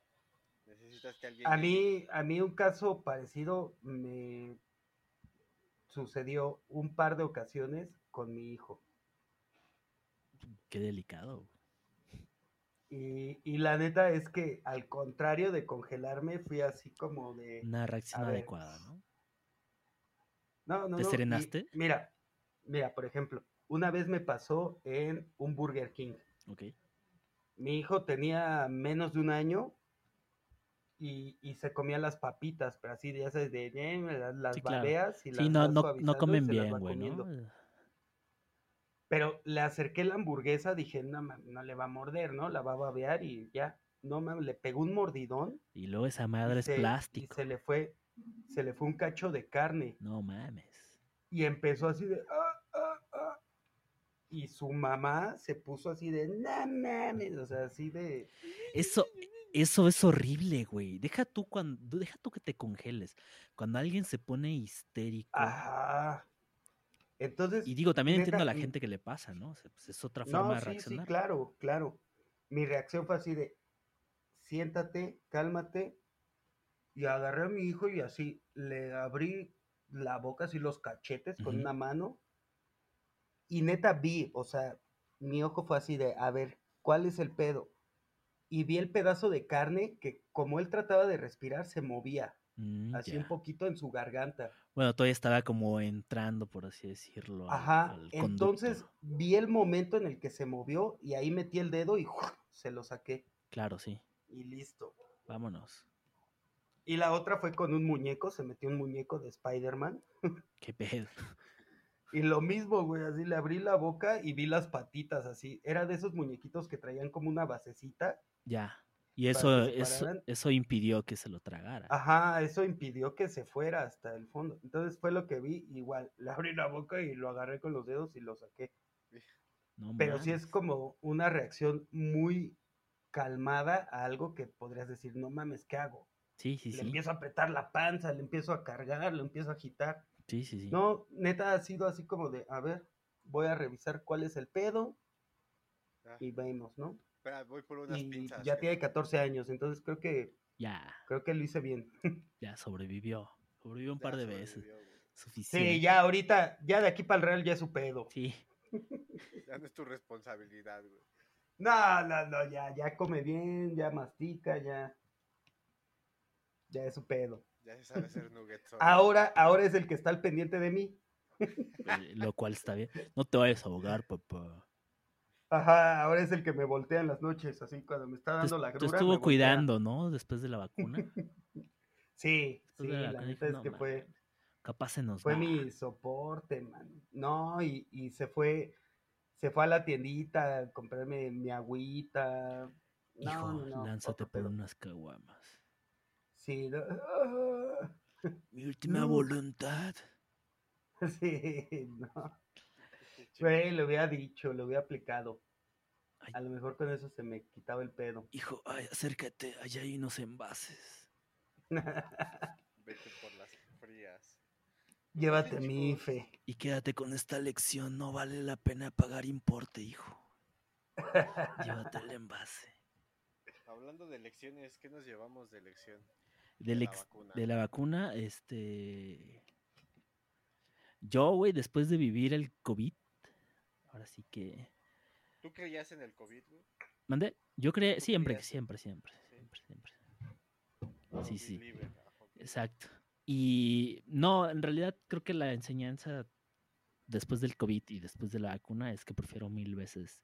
Necesitas que alguien. A mí, a mí un caso parecido me sucedió un par de ocasiones con mi hijo. Qué delicado. Y, y la neta es que al contrario de congelarme, fui así como de... Una reacción ver, adecuada, ¿no? No, no, ¿Te no, y serenaste? Mira, mira, por ejemplo, una vez me pasó en un Burger King. Ok. Mi hijo tenía menos de un año y, y se comía las papitas, pero así, ya sabes, de eh, las, Sí, claro. babeas y las Sí, no, no, no comen bien, güey, ¿no? Pero le acerqué la hamburguesa, dije, no, no le va a morder, ¿no? La va a babear y ya. No mames, le pegó un mordidón. Y luego esa madre es se- plástico. Y se le fue, se le fue un cacho de carne. No mames. Y empezó así de, "Ah, ah, ah". Y su mamá se puso así de, no mames, o sea, así de... Eso, eso es horrible, güey. Deja tú cuando, deja tú que te congeles. Cuando alguien se pone histérico. Ajá. Entonces... Y digo, también entiendo a la gente que le pasa, ¿no? O sea, pues, es otra forma No, de sí, sí, reaccionar. claro, claro. Mi reacción fue así de, siéntate, cálmate. Y agarré a mi hijo y así le abrí la boca, así los cachetes con una mano. Y neta vi, o sea, mi ojo fue así de, a ver, ¿cuál es el pedo? Y vi el pedazo de carne que como él trataba de respirar se movía, Mm, así ya. un poquito en su garganta. Bueno, todavía estaba como entrando, por así decirlo. Ajá, al entonces vi el momento en el que se movió y ahí metí el dedo y se lo saqué Claro, sí. y listo. Vámonos. Y la otra fue con un muñeco, se metió un muñeco de Spider-Man. (laughs) Qué pedo. Y lo mismo, güey, así le abrí la boca y vi las patitas así. Era de esos muñequitos que traían como una basecita. Ya. Y eso, eso, eso impidió que se lo tragara. Ajá, eso impidió que se fuera hasta el fondo. Entonces fue lo que vi, igual, le abrí la boca y lo agarré con los dedos y lo saqué. No Pero sí es como una reacción muy calmada a algo que podrías decir, no mames, ¿qué hago? Sí, sí, le sí. empiezo a apretar la panza, le empiezo a cargar, lo empiezo a agitar. Sí, sí, sí. No, neta ha sido así como de, a ver, voy a revisar cuál es el pedo Ah, y vemos, ¿no? Espera, voy por unas Y pinzas. ya que- tiene 14 años, entonces creo que Ya, creo que lo hice bien. (laughs) ya sobrevivió. Sobrevivió un ya par de veces. güey. Suficiente. Sí, ya ahorita, ya de aquí para el Real ya es su pedo. Sí. (laughs) Ya no es tu responsabilidad, güey. No, no, no, ya, ya come bien, ya mastica, ya. Ya es su pedo. Ya se sabe hacer nuggets. solo. Ahora, ahora es el que está al pendiente de mí. eh, Lo cual está bien. No te vayas a ahogar, papá. Ajá, ahora es el que me voltea en las noches, así cuando me está Te, dando la te grura. me estuvo cuidando, ¿no? Después de la vacuna. (laughs) Sí, Después sí, la la neta es "No que fue, Capaz se nos fue va". mi soporte, man. No, y, y se fue, se fue a la tiendita a comprarme mi agüita. No, Hijo, no, lánzate por unas caguamas. Sí, no, ah, Mi (laughs) última voluntad. (laughs) sí, no. Güey, lo hubiera dicho, lo hubiera aplicado. Ay. A lo mejor con eso se me quitaba el pedo. Hijo, ay, acércate, allá hay unos envases. Vete por las frías. Llévate Sí, mi fe. Y quédate con esta lección, no vale la pena pagar importe, hijo. Llévate el envase. Hablando de elecciones, ¿qué nos llevamos de elección? Del la vacuna. de la vacuna, este. Yo, güey, después de vivir el COVID, ahora sí que. ¿Tú creías en el COVID, güey? ¿Mandé? Yo creo, ¿Tú siempre, creías? siempre, siempre, Sí. siempre, siempre. Sí, sí. Exacto. Y no, en realidad creo que la enseñanza después del COVID y después de la vacuna es que prefiero mil veces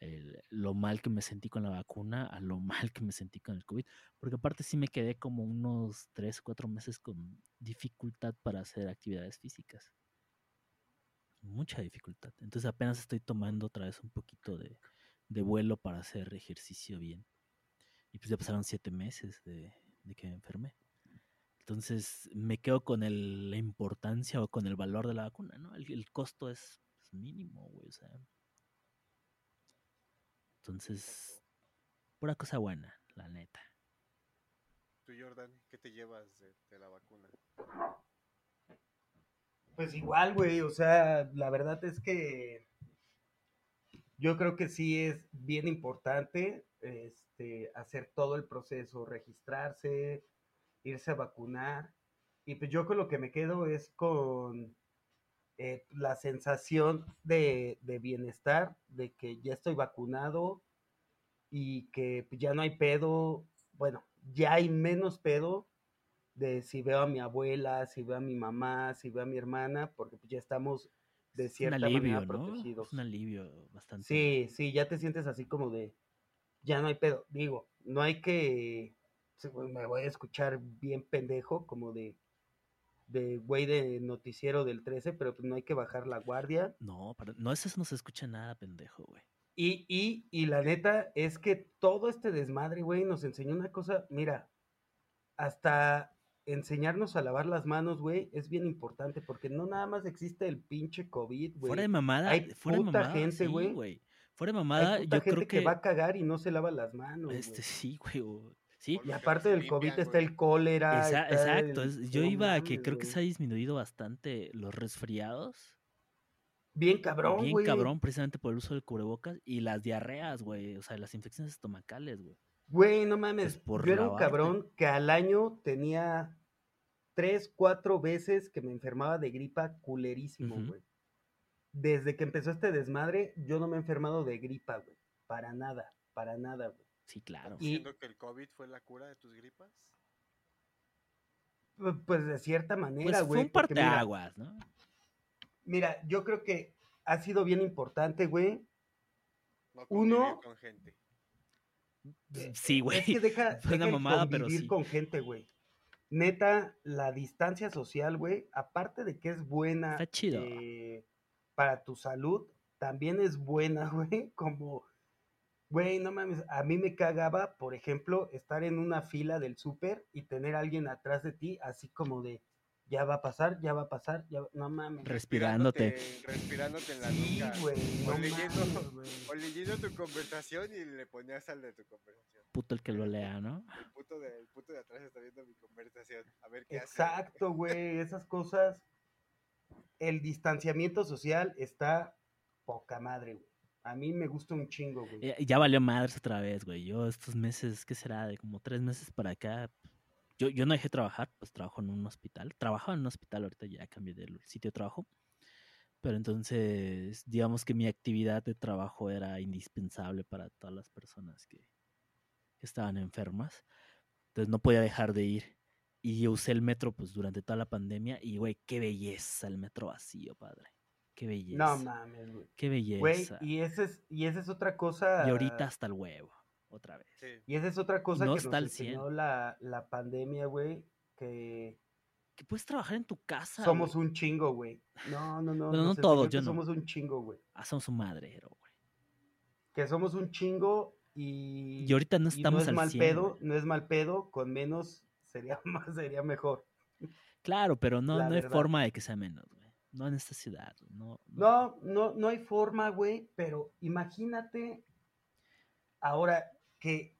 el- lo mal que me sentí con la vacuna a lo (laughs) mal que me sentí con el COVID. Porque aparte sí me quedé como unos tres, cuatro meses con dificultad para hacer actividades físicas. Mucha dificultad. Entonces apenas estoy tomando otra vez un poquito de, de vuelo para hacer ejercicio bien. Y pues ya pasaron siete meses de, de que me enfermé. Entonces me quedo con el- la importancia o con el valor de la vacuna, ¿no? El, costo es, es mínimo, güey, o sea. Entonces, pura cosa buena, la neta. Tú, Jordan, ¿qué te llevas de la vacuna? Pues igual, güey, o sea, la verdad es que yo creo que sí es bien importante este, hacer todo el proceso, registrarse, irse a vacunar. Y pues yo con lo que me quedo es con eh, la sensación de, de bienestar, de que ya estoy vacunado y que pues, ya no hay pedo, bueno, ya hay menos pedo de si veo a mi abuela, si veo a mi mamá, si veo a mi hermana, porque pues ya estamos de Es un cierta alivio, manera ¿no? protegidos. Es un alivio bastante. Sí, sí, ya te sientes así como de, ya no hay pedo. Digo, no hay que, me voy a escuchar bien pendejo, como de, de güey de noticiero del 13, pero pues no hay que bajar la guardia. No, para- no, eso no se escucha nada, pendejo, güey. Y, y, y la neta es que todo este desmadre, güey, nos enseñó una cosa, mira, hasta enseñarnos a lavar las manos, güey, es bien importante, porque no nada más existe el pinche COVID, güey. Fuera de mamada, hay fuera de puta mamada, gente, güey. Fuera de Hay mamada, puta yo creo gente que, que... va a cagar y no se lava las manos, este sí, güey. Sí, Y aparte del COVID limpian, está el cólera. esa- está exacto. el- yo iba a que creo que se ha disminuido bastante los resfriados. Bien cabrón, bien güey. cabrón, precisamente por el uso del cubrebocas y las diarreas, güey. O sea, las infecciones estomacales, güey. Güey, no mames. Por yo era un cabrón que al año tenía tres, cuatro veces que me enfermaba de gripa culerísimo, güey. desde que empezó este desmadre, yo no me he enfermado de gripa, güey. Para nada, para nada, güey. Sí, claro. Y- ¿Siendo que el COVID fue la cura de tus gripas? Pu- Pues de cierta manera, Pues güey. fue un porque mira, parteaguas, ¿no? Mira, yo creo que ha sido bien importante, güey. No Uno- con gente. Sí, güey. Es que deja, Fue mamada, pero convivir sí. con gente, güey. Neta, la distancia social, güey, aparte de que es buena Está chido. eh, para tu salud, también es buena, (laughs) güey, como, güey, no mames, a mí me cagaba, por ejemplo, estar en una fila del súper y tener a alguien atrás de ti, así como de, ya va a pasar, ya va a pasar, ya va- no mames. Respirándote. Respirándote en la Sí, nuca. güey, no o, leyendo, mames, (laughs) güey. o leyendo tu conversación y le ponías al de tu conversación. Puto el que lo lea, ¿no? El puto de, el puto de atrás está viendo mi conversación. A ver qué hace. Exacto, güey, esas cosas. El distanciamiento social está poca madre, güey. A mí me gusta un chingo, güey. Eh, Ya valió madres otra vez, güey. Yo estos meses, ¿qué será? De como tres meses para acá. Yo, yo no dejé de trabajar, pues trabajo en un hospital. Trabajaba en un hospital, ahorita ya cambié de sitio de trabajo. Pero entonces, digamos que mi actividad de trabajo era indispensable para todas las personas que, que estaban enfermas. Entonces no podía dejar de ir. Y yo usé el metro pues durante toda la pandemia. Y güey, qué belleza el metro vacío, padre. Qué belleza. No mames, güey. Qué Güey, belleza. y ese es, y esa es otra cosa. Y ahorita hasta el huevo, otra vez. Sí. Y esa es otra cosa no que está nos enseñó la, la pandemia, güey. Que Que puedes trabajar en tu casa. somos güey. un chingo, güey. No, no, no. Bueno, no todos, yo no. Somos un chingo, güey. Ah, somos un madrero, güey. Que somos un chingo y. Y ahorita no estamos es al mal 100, pedo, güey. no es mal pedo, con menos sería (laughs) más, sería mejor. Claro, pero no, La no hay forma de que sea menos, güey. No en esta ciudad. No, No, no, no hay forma, güey, pero imagínate ahora que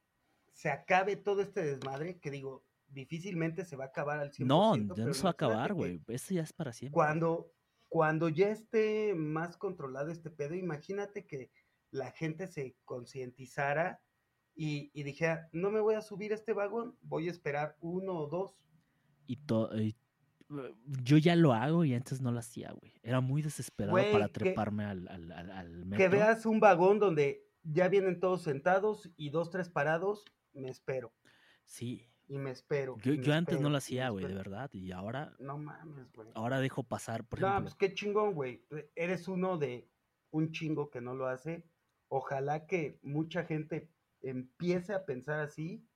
se acabe todo este desmadre, que digo, difícilmente se va a acabar al 100%. No, ya no se va a acabar, que güey. Esto ya es para siempre. Cuando, cuando ya esté más controlado este pedo, imagínate que la gente se concientizara y, y dijera, no me voy a subir a este vagón, voy a esperar uno o dos. Y y- yo ya lo hago y antes no lo hacía, güey. Era muy desesperado para que- treparme al, al, al, al Que metro. veas un vagón donde ya vienen todos sentados y dos, tres parados, me espero. Sí. Y me espero. Yo, y me yo antes no lo hacía, güey, de verdad. Y ahora, No mames, güey. ahora dejo pasar, por No, ejemplo. pues qué chingón, güey. Eres uno de un chingo que no lo hace. Ojalá que mucha gente empiece a pensar así.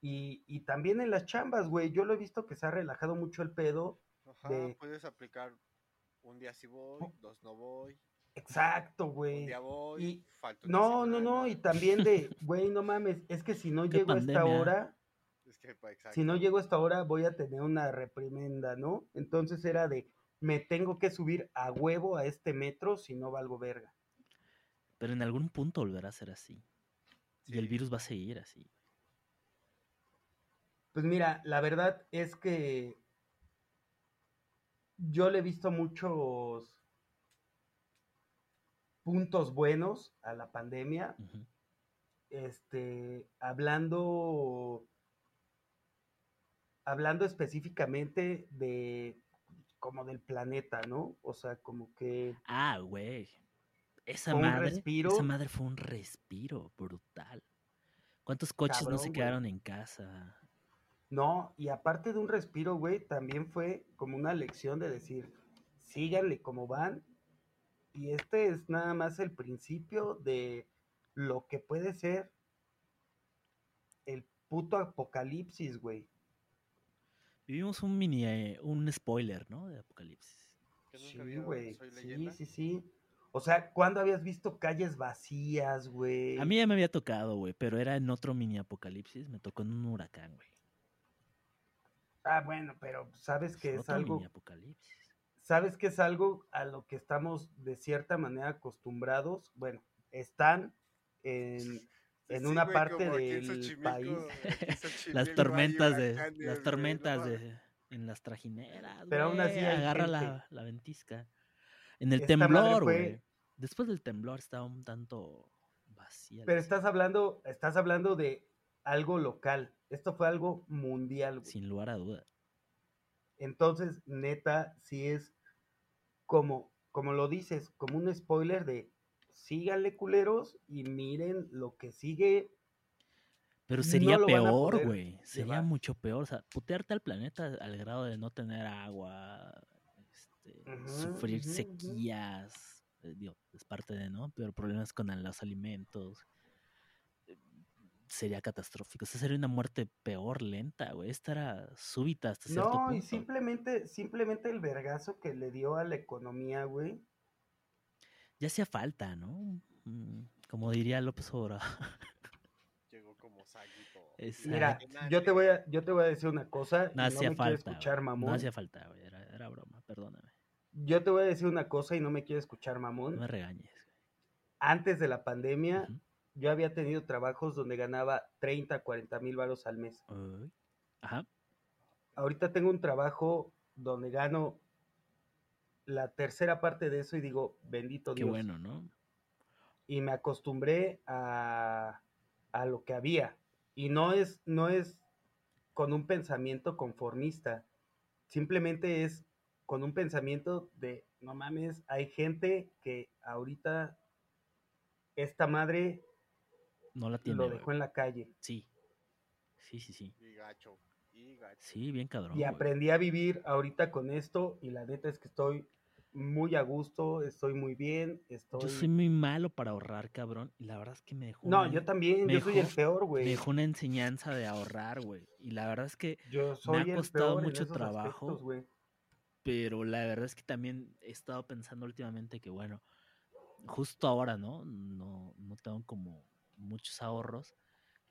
Y, y también en las chambas, güey. Yo lo he visto que se ha relajado mucho el pedo. Ajá, de- puedes aplicar un día sí voy, Oh. dos no voy, Exacto, un güey. día voy, Y- No, no, no. Y también de, (laughs) güey, no mames. Es que si no llego a esta hora, Es que, exacto. si no llego a esta hora, voy a tener una reprimenda, ¿no? Entonces era de, me tengo que subir a huevo a este metro si no valgo verga. Pero en algún punto volverá a ser así. Y el virus va a seguir así. Pues mira, la verdad es que yo le he visto muchos puntos buenos a la pandemia. Este, hablando, hablando específicamente de como del planeta, ¿no? O sea, como que Ah, güey. Esa madre, respiro. esa madre fue un respiro brutal. ¿Cuántos coches no se güey. quedaron en casa? No, y aparte de un respiro, güey, también fue como una lección de decir, síganle como van. Y este es nada más el principio de lo que puede ser el puto apocalipsis, güey. Vivimos un mini, eh, un spoiler, ¿no? De Apocalipsis. Sí, güey. Sí, sí, sí. O sea, ¿cuándo habías visto calles vacías, güey? A mí ya me había tocado, güey, pero era en otro mini apocalipsis. Me tocó en un huracán, güey. Ah, bueno, pero sabes que es Otro algo mini apocalipsis. Sabes que es algo a lo que estamos de cierta manera acostumbrados. Bueno, están en, en Sí, una güey, parte del país. Las tormentas de, las tormentas no de, en las trajineras, Pero aún así agarra la, la ventisca. En el Esta temblor, fue- güey. Después del temblor estaba un tanto vacía. Pero ciudad, estás hablando, estás hablando de algo local. Esto fue algo mundial. güey. Sin lugar a duda. Entonces, neta, sí es como como lo dices, como un spoiler de síganle culeros y miren lo que sigue. Pero sería peor, güey. Sería mucho peor. O sea, putearte al planeta al grado de no tener agua, este, sufrir sequías. eh, digo, es parte de, ¿no? Pero problemas con los alimentos. Sería catastrófico. O sea, sería una muerte peor, lenta, güey. Esta era súbita hasta cierto No, y simplemente, simplemente el vergazo que le dio a la economía, güey. Ya hacía falta, ¿no? Mm, Como diría López Obrador. (laughs) Llegó como saguito. Mira, yo te voy a, yo te voy a decir una cosa. y No no hacía me quiero falta. escuchar güey. mamón. No hacía falta, güey. Era, era broma, perdóname. Yo te voy a decir una cosa y no me quiero escuchar No mamón. me regañes. Antes de la pandemia. Yo había tenido trabajos donde ganaba 30, 40 mil varos al mes. Ajá. Ahorita tengo un trabajo donde gano la tercera parte de eso y digo, bendito Qué Dios. bueno, ¿no? Y me acostumbré a, a lo que había. Y no es, no es con un pensamiento conformista. Simplemente es con un pensamiento de, no mames, hay gente que ahorita esta madre No la tiene. lo güey. dejó en la calle. Sí. Sí, sí, sí. Y gacho. Y gacho. Sí, bien cabrón. Y güey. aprendí a vivir ahorita con esto y la neta es que estoy muy a gusto, estoy muy bien, estoy... Yo soy muy malo para ahorrar, cabrón. Y la verdad es que me dejó. No, una- yo también, me yo soy el peor, Me güey. dejó una enseñanza de ahorrar, güey. Y la verdad es que, Yo soy el costado peor en mucho esos trabajo. aspectos, pero la verdad es que también he estado pensando últimamente que, bueno, justo ahora, ¿no? No, no tengo como muchos ahorros,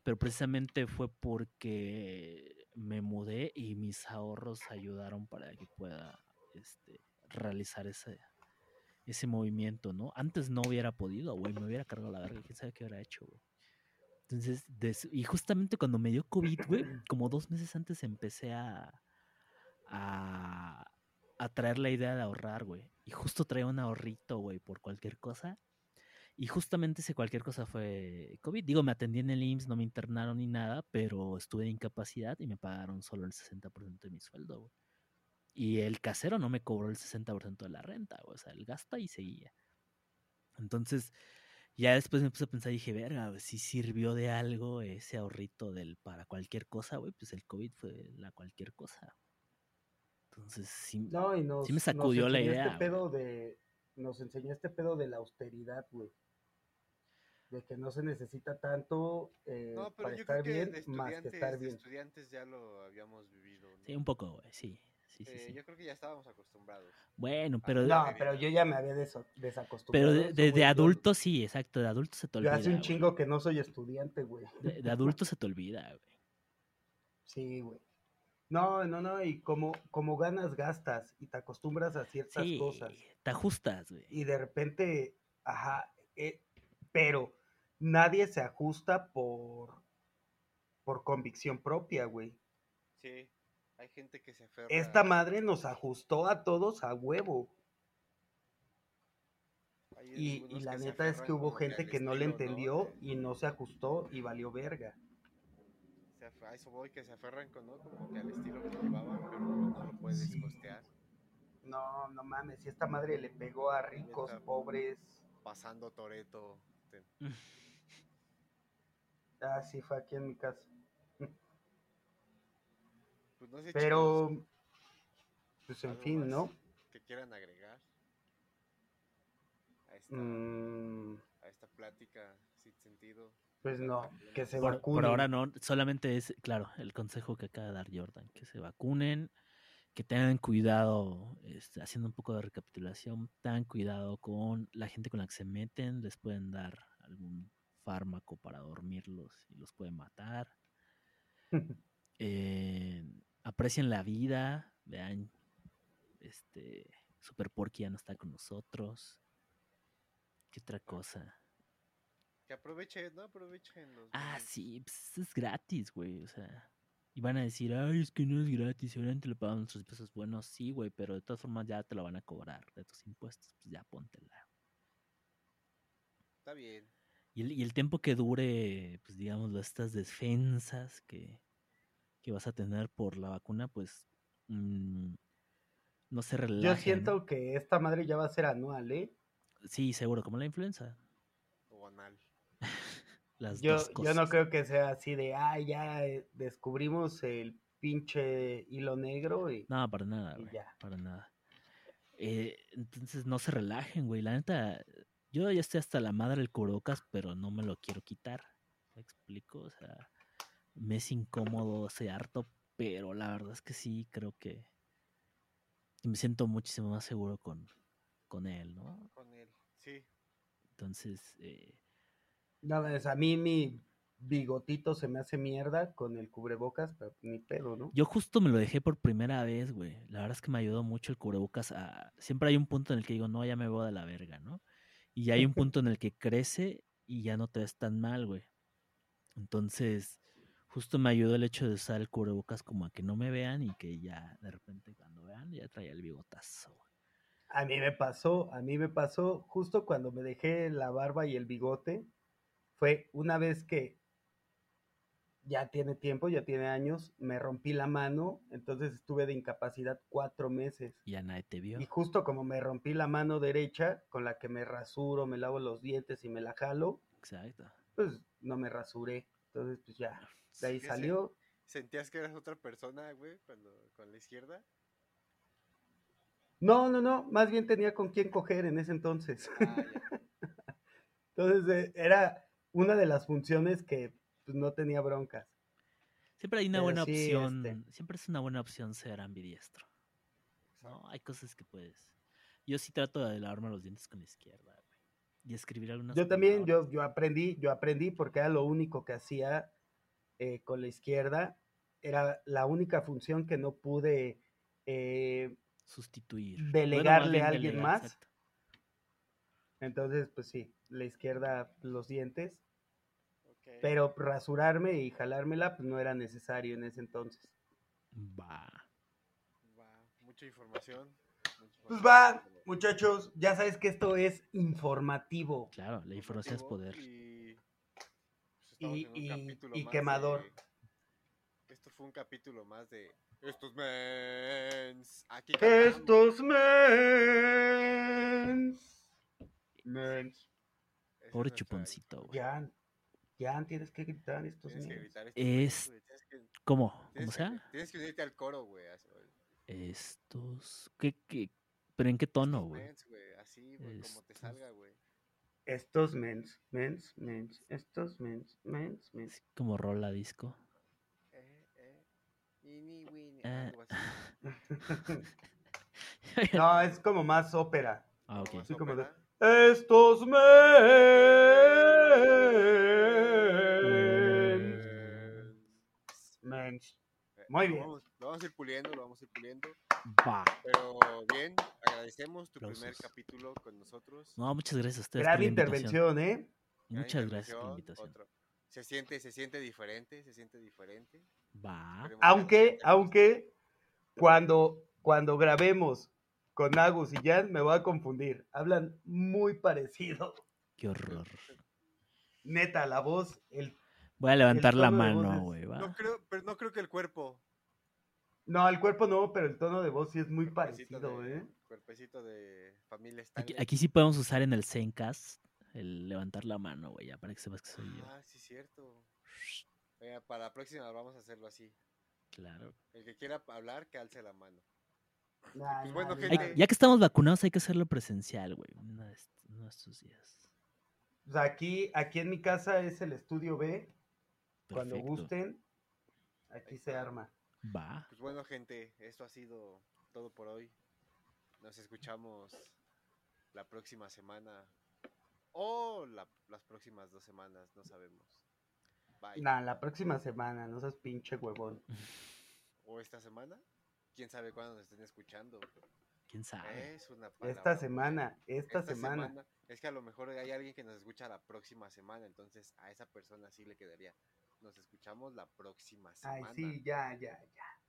pero precisamente fue porque me mudé y mis ahorros ayudaron para que pueda este, realizar ese, ese movimiento, ¿no? Antes no hubiera podido, güey, me hubiera cargado la verga, quién sabe qué hubiera hecho, güey. Entonces, y justamente cuando me dio COVID, güey, como dos meses antes empecé a, a, a traer la idea de ahorrar, güey. Y justo traía un ahorrito, güey, por cualquier cosa. Y justamente ese cualquier cosa fue COVID. Digo, me atendí en el IMSS, no me internaron ni nada, pero estuve de incapacidad y me pagaron solo el 60% de mi sueldo, güey. Y el casero no me cobró el 60% de la renta, güey. O sea, el gasta y seguía. Entonces, ya después me puse a pensar y dije, verga, güey, si sirvió de algo ese ahorrito del para cualquier cosa, güey, pues el COVID fue la cualquier cosa. Entonces, sí, No, y nos, me nos sacudió la enseñó idea, Este pedo de, nos enseñó este pedo de la austeridad, güey. De que no se necesita tanto eh, No, pero para yo estar creo que bien de más que estudiantes, estar de bien. estudiantes ya lo habíamos vivido. ¿no? sí, un poco, güey, sí. Sí, sí, Eh, sí. Yo creo que ya estábamos acostumbrados. Bueno, pero, No, de pero yo ya me había deso- pero desacostumbrado. de, de- de. Yo- adulto sí, exacto, de adulto se te Yo olvida. hace un güey. chingo que no soy estudiante, güey. De, de adulto se te olvida, güey. Sí, güey. No, no, no, y como, como ganas, gastas y te acostumbras a ciertas Sí, cosas. te ajustas, güey. Y de repente, ajá, eh, pero nadie se ajusta por, por convicción propia, güey. Sí, hay gente que se aferra. Esta madre nos ajustó a todos a huevo. Y, y la neta es que hubo gente que no le entendió y no se ajustó y valió verga. A eso voy, que se aferran con, ¿no? Como que al estilo que llevaban, pero no lo puedes Sí. costear. No, no mames, si esta madre le pegó a ricos, pobres. Pasando Toreto. (laughs) Ah, sí, fue aquí en mi casa. Pues no sé, chicos, Pero, pues en ¿algo fin, ¿no? Que quieran agregar a esta, Mm, a esta plática sin sentido. pues no, que se Por, vacunen. por ahora no, solamente es, claro, el consejo que acaba de dar Jordan, que se vacunen, que tengan cuidado, este, haciendo un poco de recapitulación, tengan cuidado con la gente con la que se meten, les pueden dar algún fármaco para dormirlos y los pueden matar. (laughs) Eh, aprecien la vida, vean, este, Super Porky ya no está con nosotros. ¿Qué otra cosa? Que aprovechen, ¿no? Aprovechen los. Ah, sí, pues es gratis, güey. O sea, y van a decir, ay, es que no es gratis, seguramente le pagan nuestros pesos. Bueno, sí, güey, pero de todas formas ya te lo van a cobrar de tus impuestos. Pues ya póntela. Está bien. Y el, y el tiempo que dure, pues digámoslo, estas defensas que, que vas a tener por la vacuna, pues mm, no se relajen. Yo siento que esta madre ya va a ser anual, ¿eh? Sí, seguro, como la influenza. O anal. (laughs) Las Yo, dos yo no creo que sea así de, ah, ya eh, descubrimos el pinche hilo negro y, No, para nada, y güey. ya. Para nada. Eh, entonces no se relajen, güey. La neta, yo ya estoy hasta la madre del cubrebocas, pero no me lo quiero quitar. ¿Me explico? O sea, me es incómodo, se harto, pero la verdad es que sí, creo que me siento muchísimo más seguro con, con él, ¿no? Con él. Sí. Entonces, eh, No, es, a mí mi bigotito se me hace mierda con el cubrebocas, pero ni pedo, ¿no? Yo justo me lo dejé por primera vez, güey. La verdad es que me ayudó mucho el cubrebocas a... Siempre hay un punto en el que digo, no, ya me veo de la verga, ¿no? Y hay un punto en el que crece y ya no te ves tan mal, güey. Entonces, justo me ayudó el hecho de usar el cubrebocas como a que no me vean y que ya de repente cuando vean ya traía el bigotazo. güey. A mí me pasó, a mí me pasó justo cuando me dejé la barba y el bigote. Fue una vez que ya tiene tiempo, ya tiene años, me rompí la mano, entonces estuve de incapacidad cuatro meses. Y ya nadie te vio. Y justo como me rompí la mano derecha, con la que me rasuro, me lavo los dientes y me la jalo, Exacto. pues no me rasuré. Entonces, pues ya, de ahí salió. ¿Sentías que eras otra persona, güey, cuando con la izquierda? No, no, no, más bien tenía con quién coger en ese entonces. Ah. (laughs) Entonces, eh, era una de las funciones que pues, no tenía broncas. Siempre hay una Pero buena sí, opción. este- Siempre es una buena opción ser ambidiestro. No, hay cosas que puedes. Yo sí trato de lavarme los dientes con la izquierda, güey. Y escribir algunas Yo también, palabras. yo, yo aprendí, yo aprendí porque era lo único que hacía eh, con la izquierda. Era la única función que no pude eh, sustituir. delegarle a alguien delegar, más. exacto. Entonces, pues sí, la izquierda, los dientes. Pero rasurarme y jalármela, pues no era necesario en ese entonces. Va. Va, mucha información. mucha Pues va, muchachos, ya sabes que esto es informativo. Claro, la información es poder. Y, pues, Y- y- y quemador. de- Esto fue un capítulo más de estos mens. Aquí. Estos mens. Mens. Nuestra chuponcito, güey. Ya, ya tienes que gritar estos Tienes que mens. gritar estos Es- Tienes que, ¿Cómo? ¿Cómo tienes que- sea? tienes que unirte al coro, güey. Estos. ¿Qué, qué? ¿Pero en qué tono, Estos güey? Así, güey, como te Estos- salga, güey. Estos mens, mens, mens, estos mens, mens, mens. Así como rola disco. Eh, eh. Ini, wini, Eh. algo así. (laughs) No, es como más ópera. ah, ok. Como más Sí, como de- ópera. Estos mens. Mens. Eh, Muy lo bien. Vamos, lo vamos a ir puliendo, lo vamos a ir puliendo. Va. Pero bien, agradecemos tu primer capítulo con nosotros. No, muchas gracias a ustedes. Gran por la invitación. intervención, ¿eh? Muchas gracias por la invitación. otro. Se siente, se siente diferente, se siente diferente. Va. Esperemos Aunque, aunque, cuando, cuando grabemos con Agus y Jan, me voy a confundir. Hablan muy parecido. Qué horror. Neta, la voz, el... Voy a levantar la mano, güey. No creo, pero no creo que el cuerpo. No, el cuerpo no, pero el tono de voz sí es muy cuerpecito parecido, de- ¿eh? Cuerpecito de familia Aquí, Stanley. aquí sí podemos usar en el Zencast el levantar la mano, güey, ya para que sepas que soy yo. Ah, sí, cierto. Venga, para la próxima vamos a hacerlo así. Claro. El que quiera hablar, que alce la mano. Nah, Pues bueno, nah, gente. ya que estamos vacunados hay que hacerlo presencial, güey. Uno de, est- uno de estos días. O sea, aquí, aquí en mi casa es el estudio B. Cuando gusten, aquí se arma. Va. Pues bueno, gente, esto ha sido todo por hoy. Nos escuchamos la próxima semana. O la- las próximas dos semanas, no sabemos. Bye. Nah, la próxima semana, no seas pinche huevón. (laughs) O esta semana. Quién sabe cuándo nos estén escuchando. ¿Quién sabe? Es una Esta semana, esta, esta semana. Es que a lo mejor hay alguien que nos escucha la próxima semana, entonces a esa persona sí le quedaría. Nos escuchamos la próxima Ay, semana. sí, ya, ya, ya.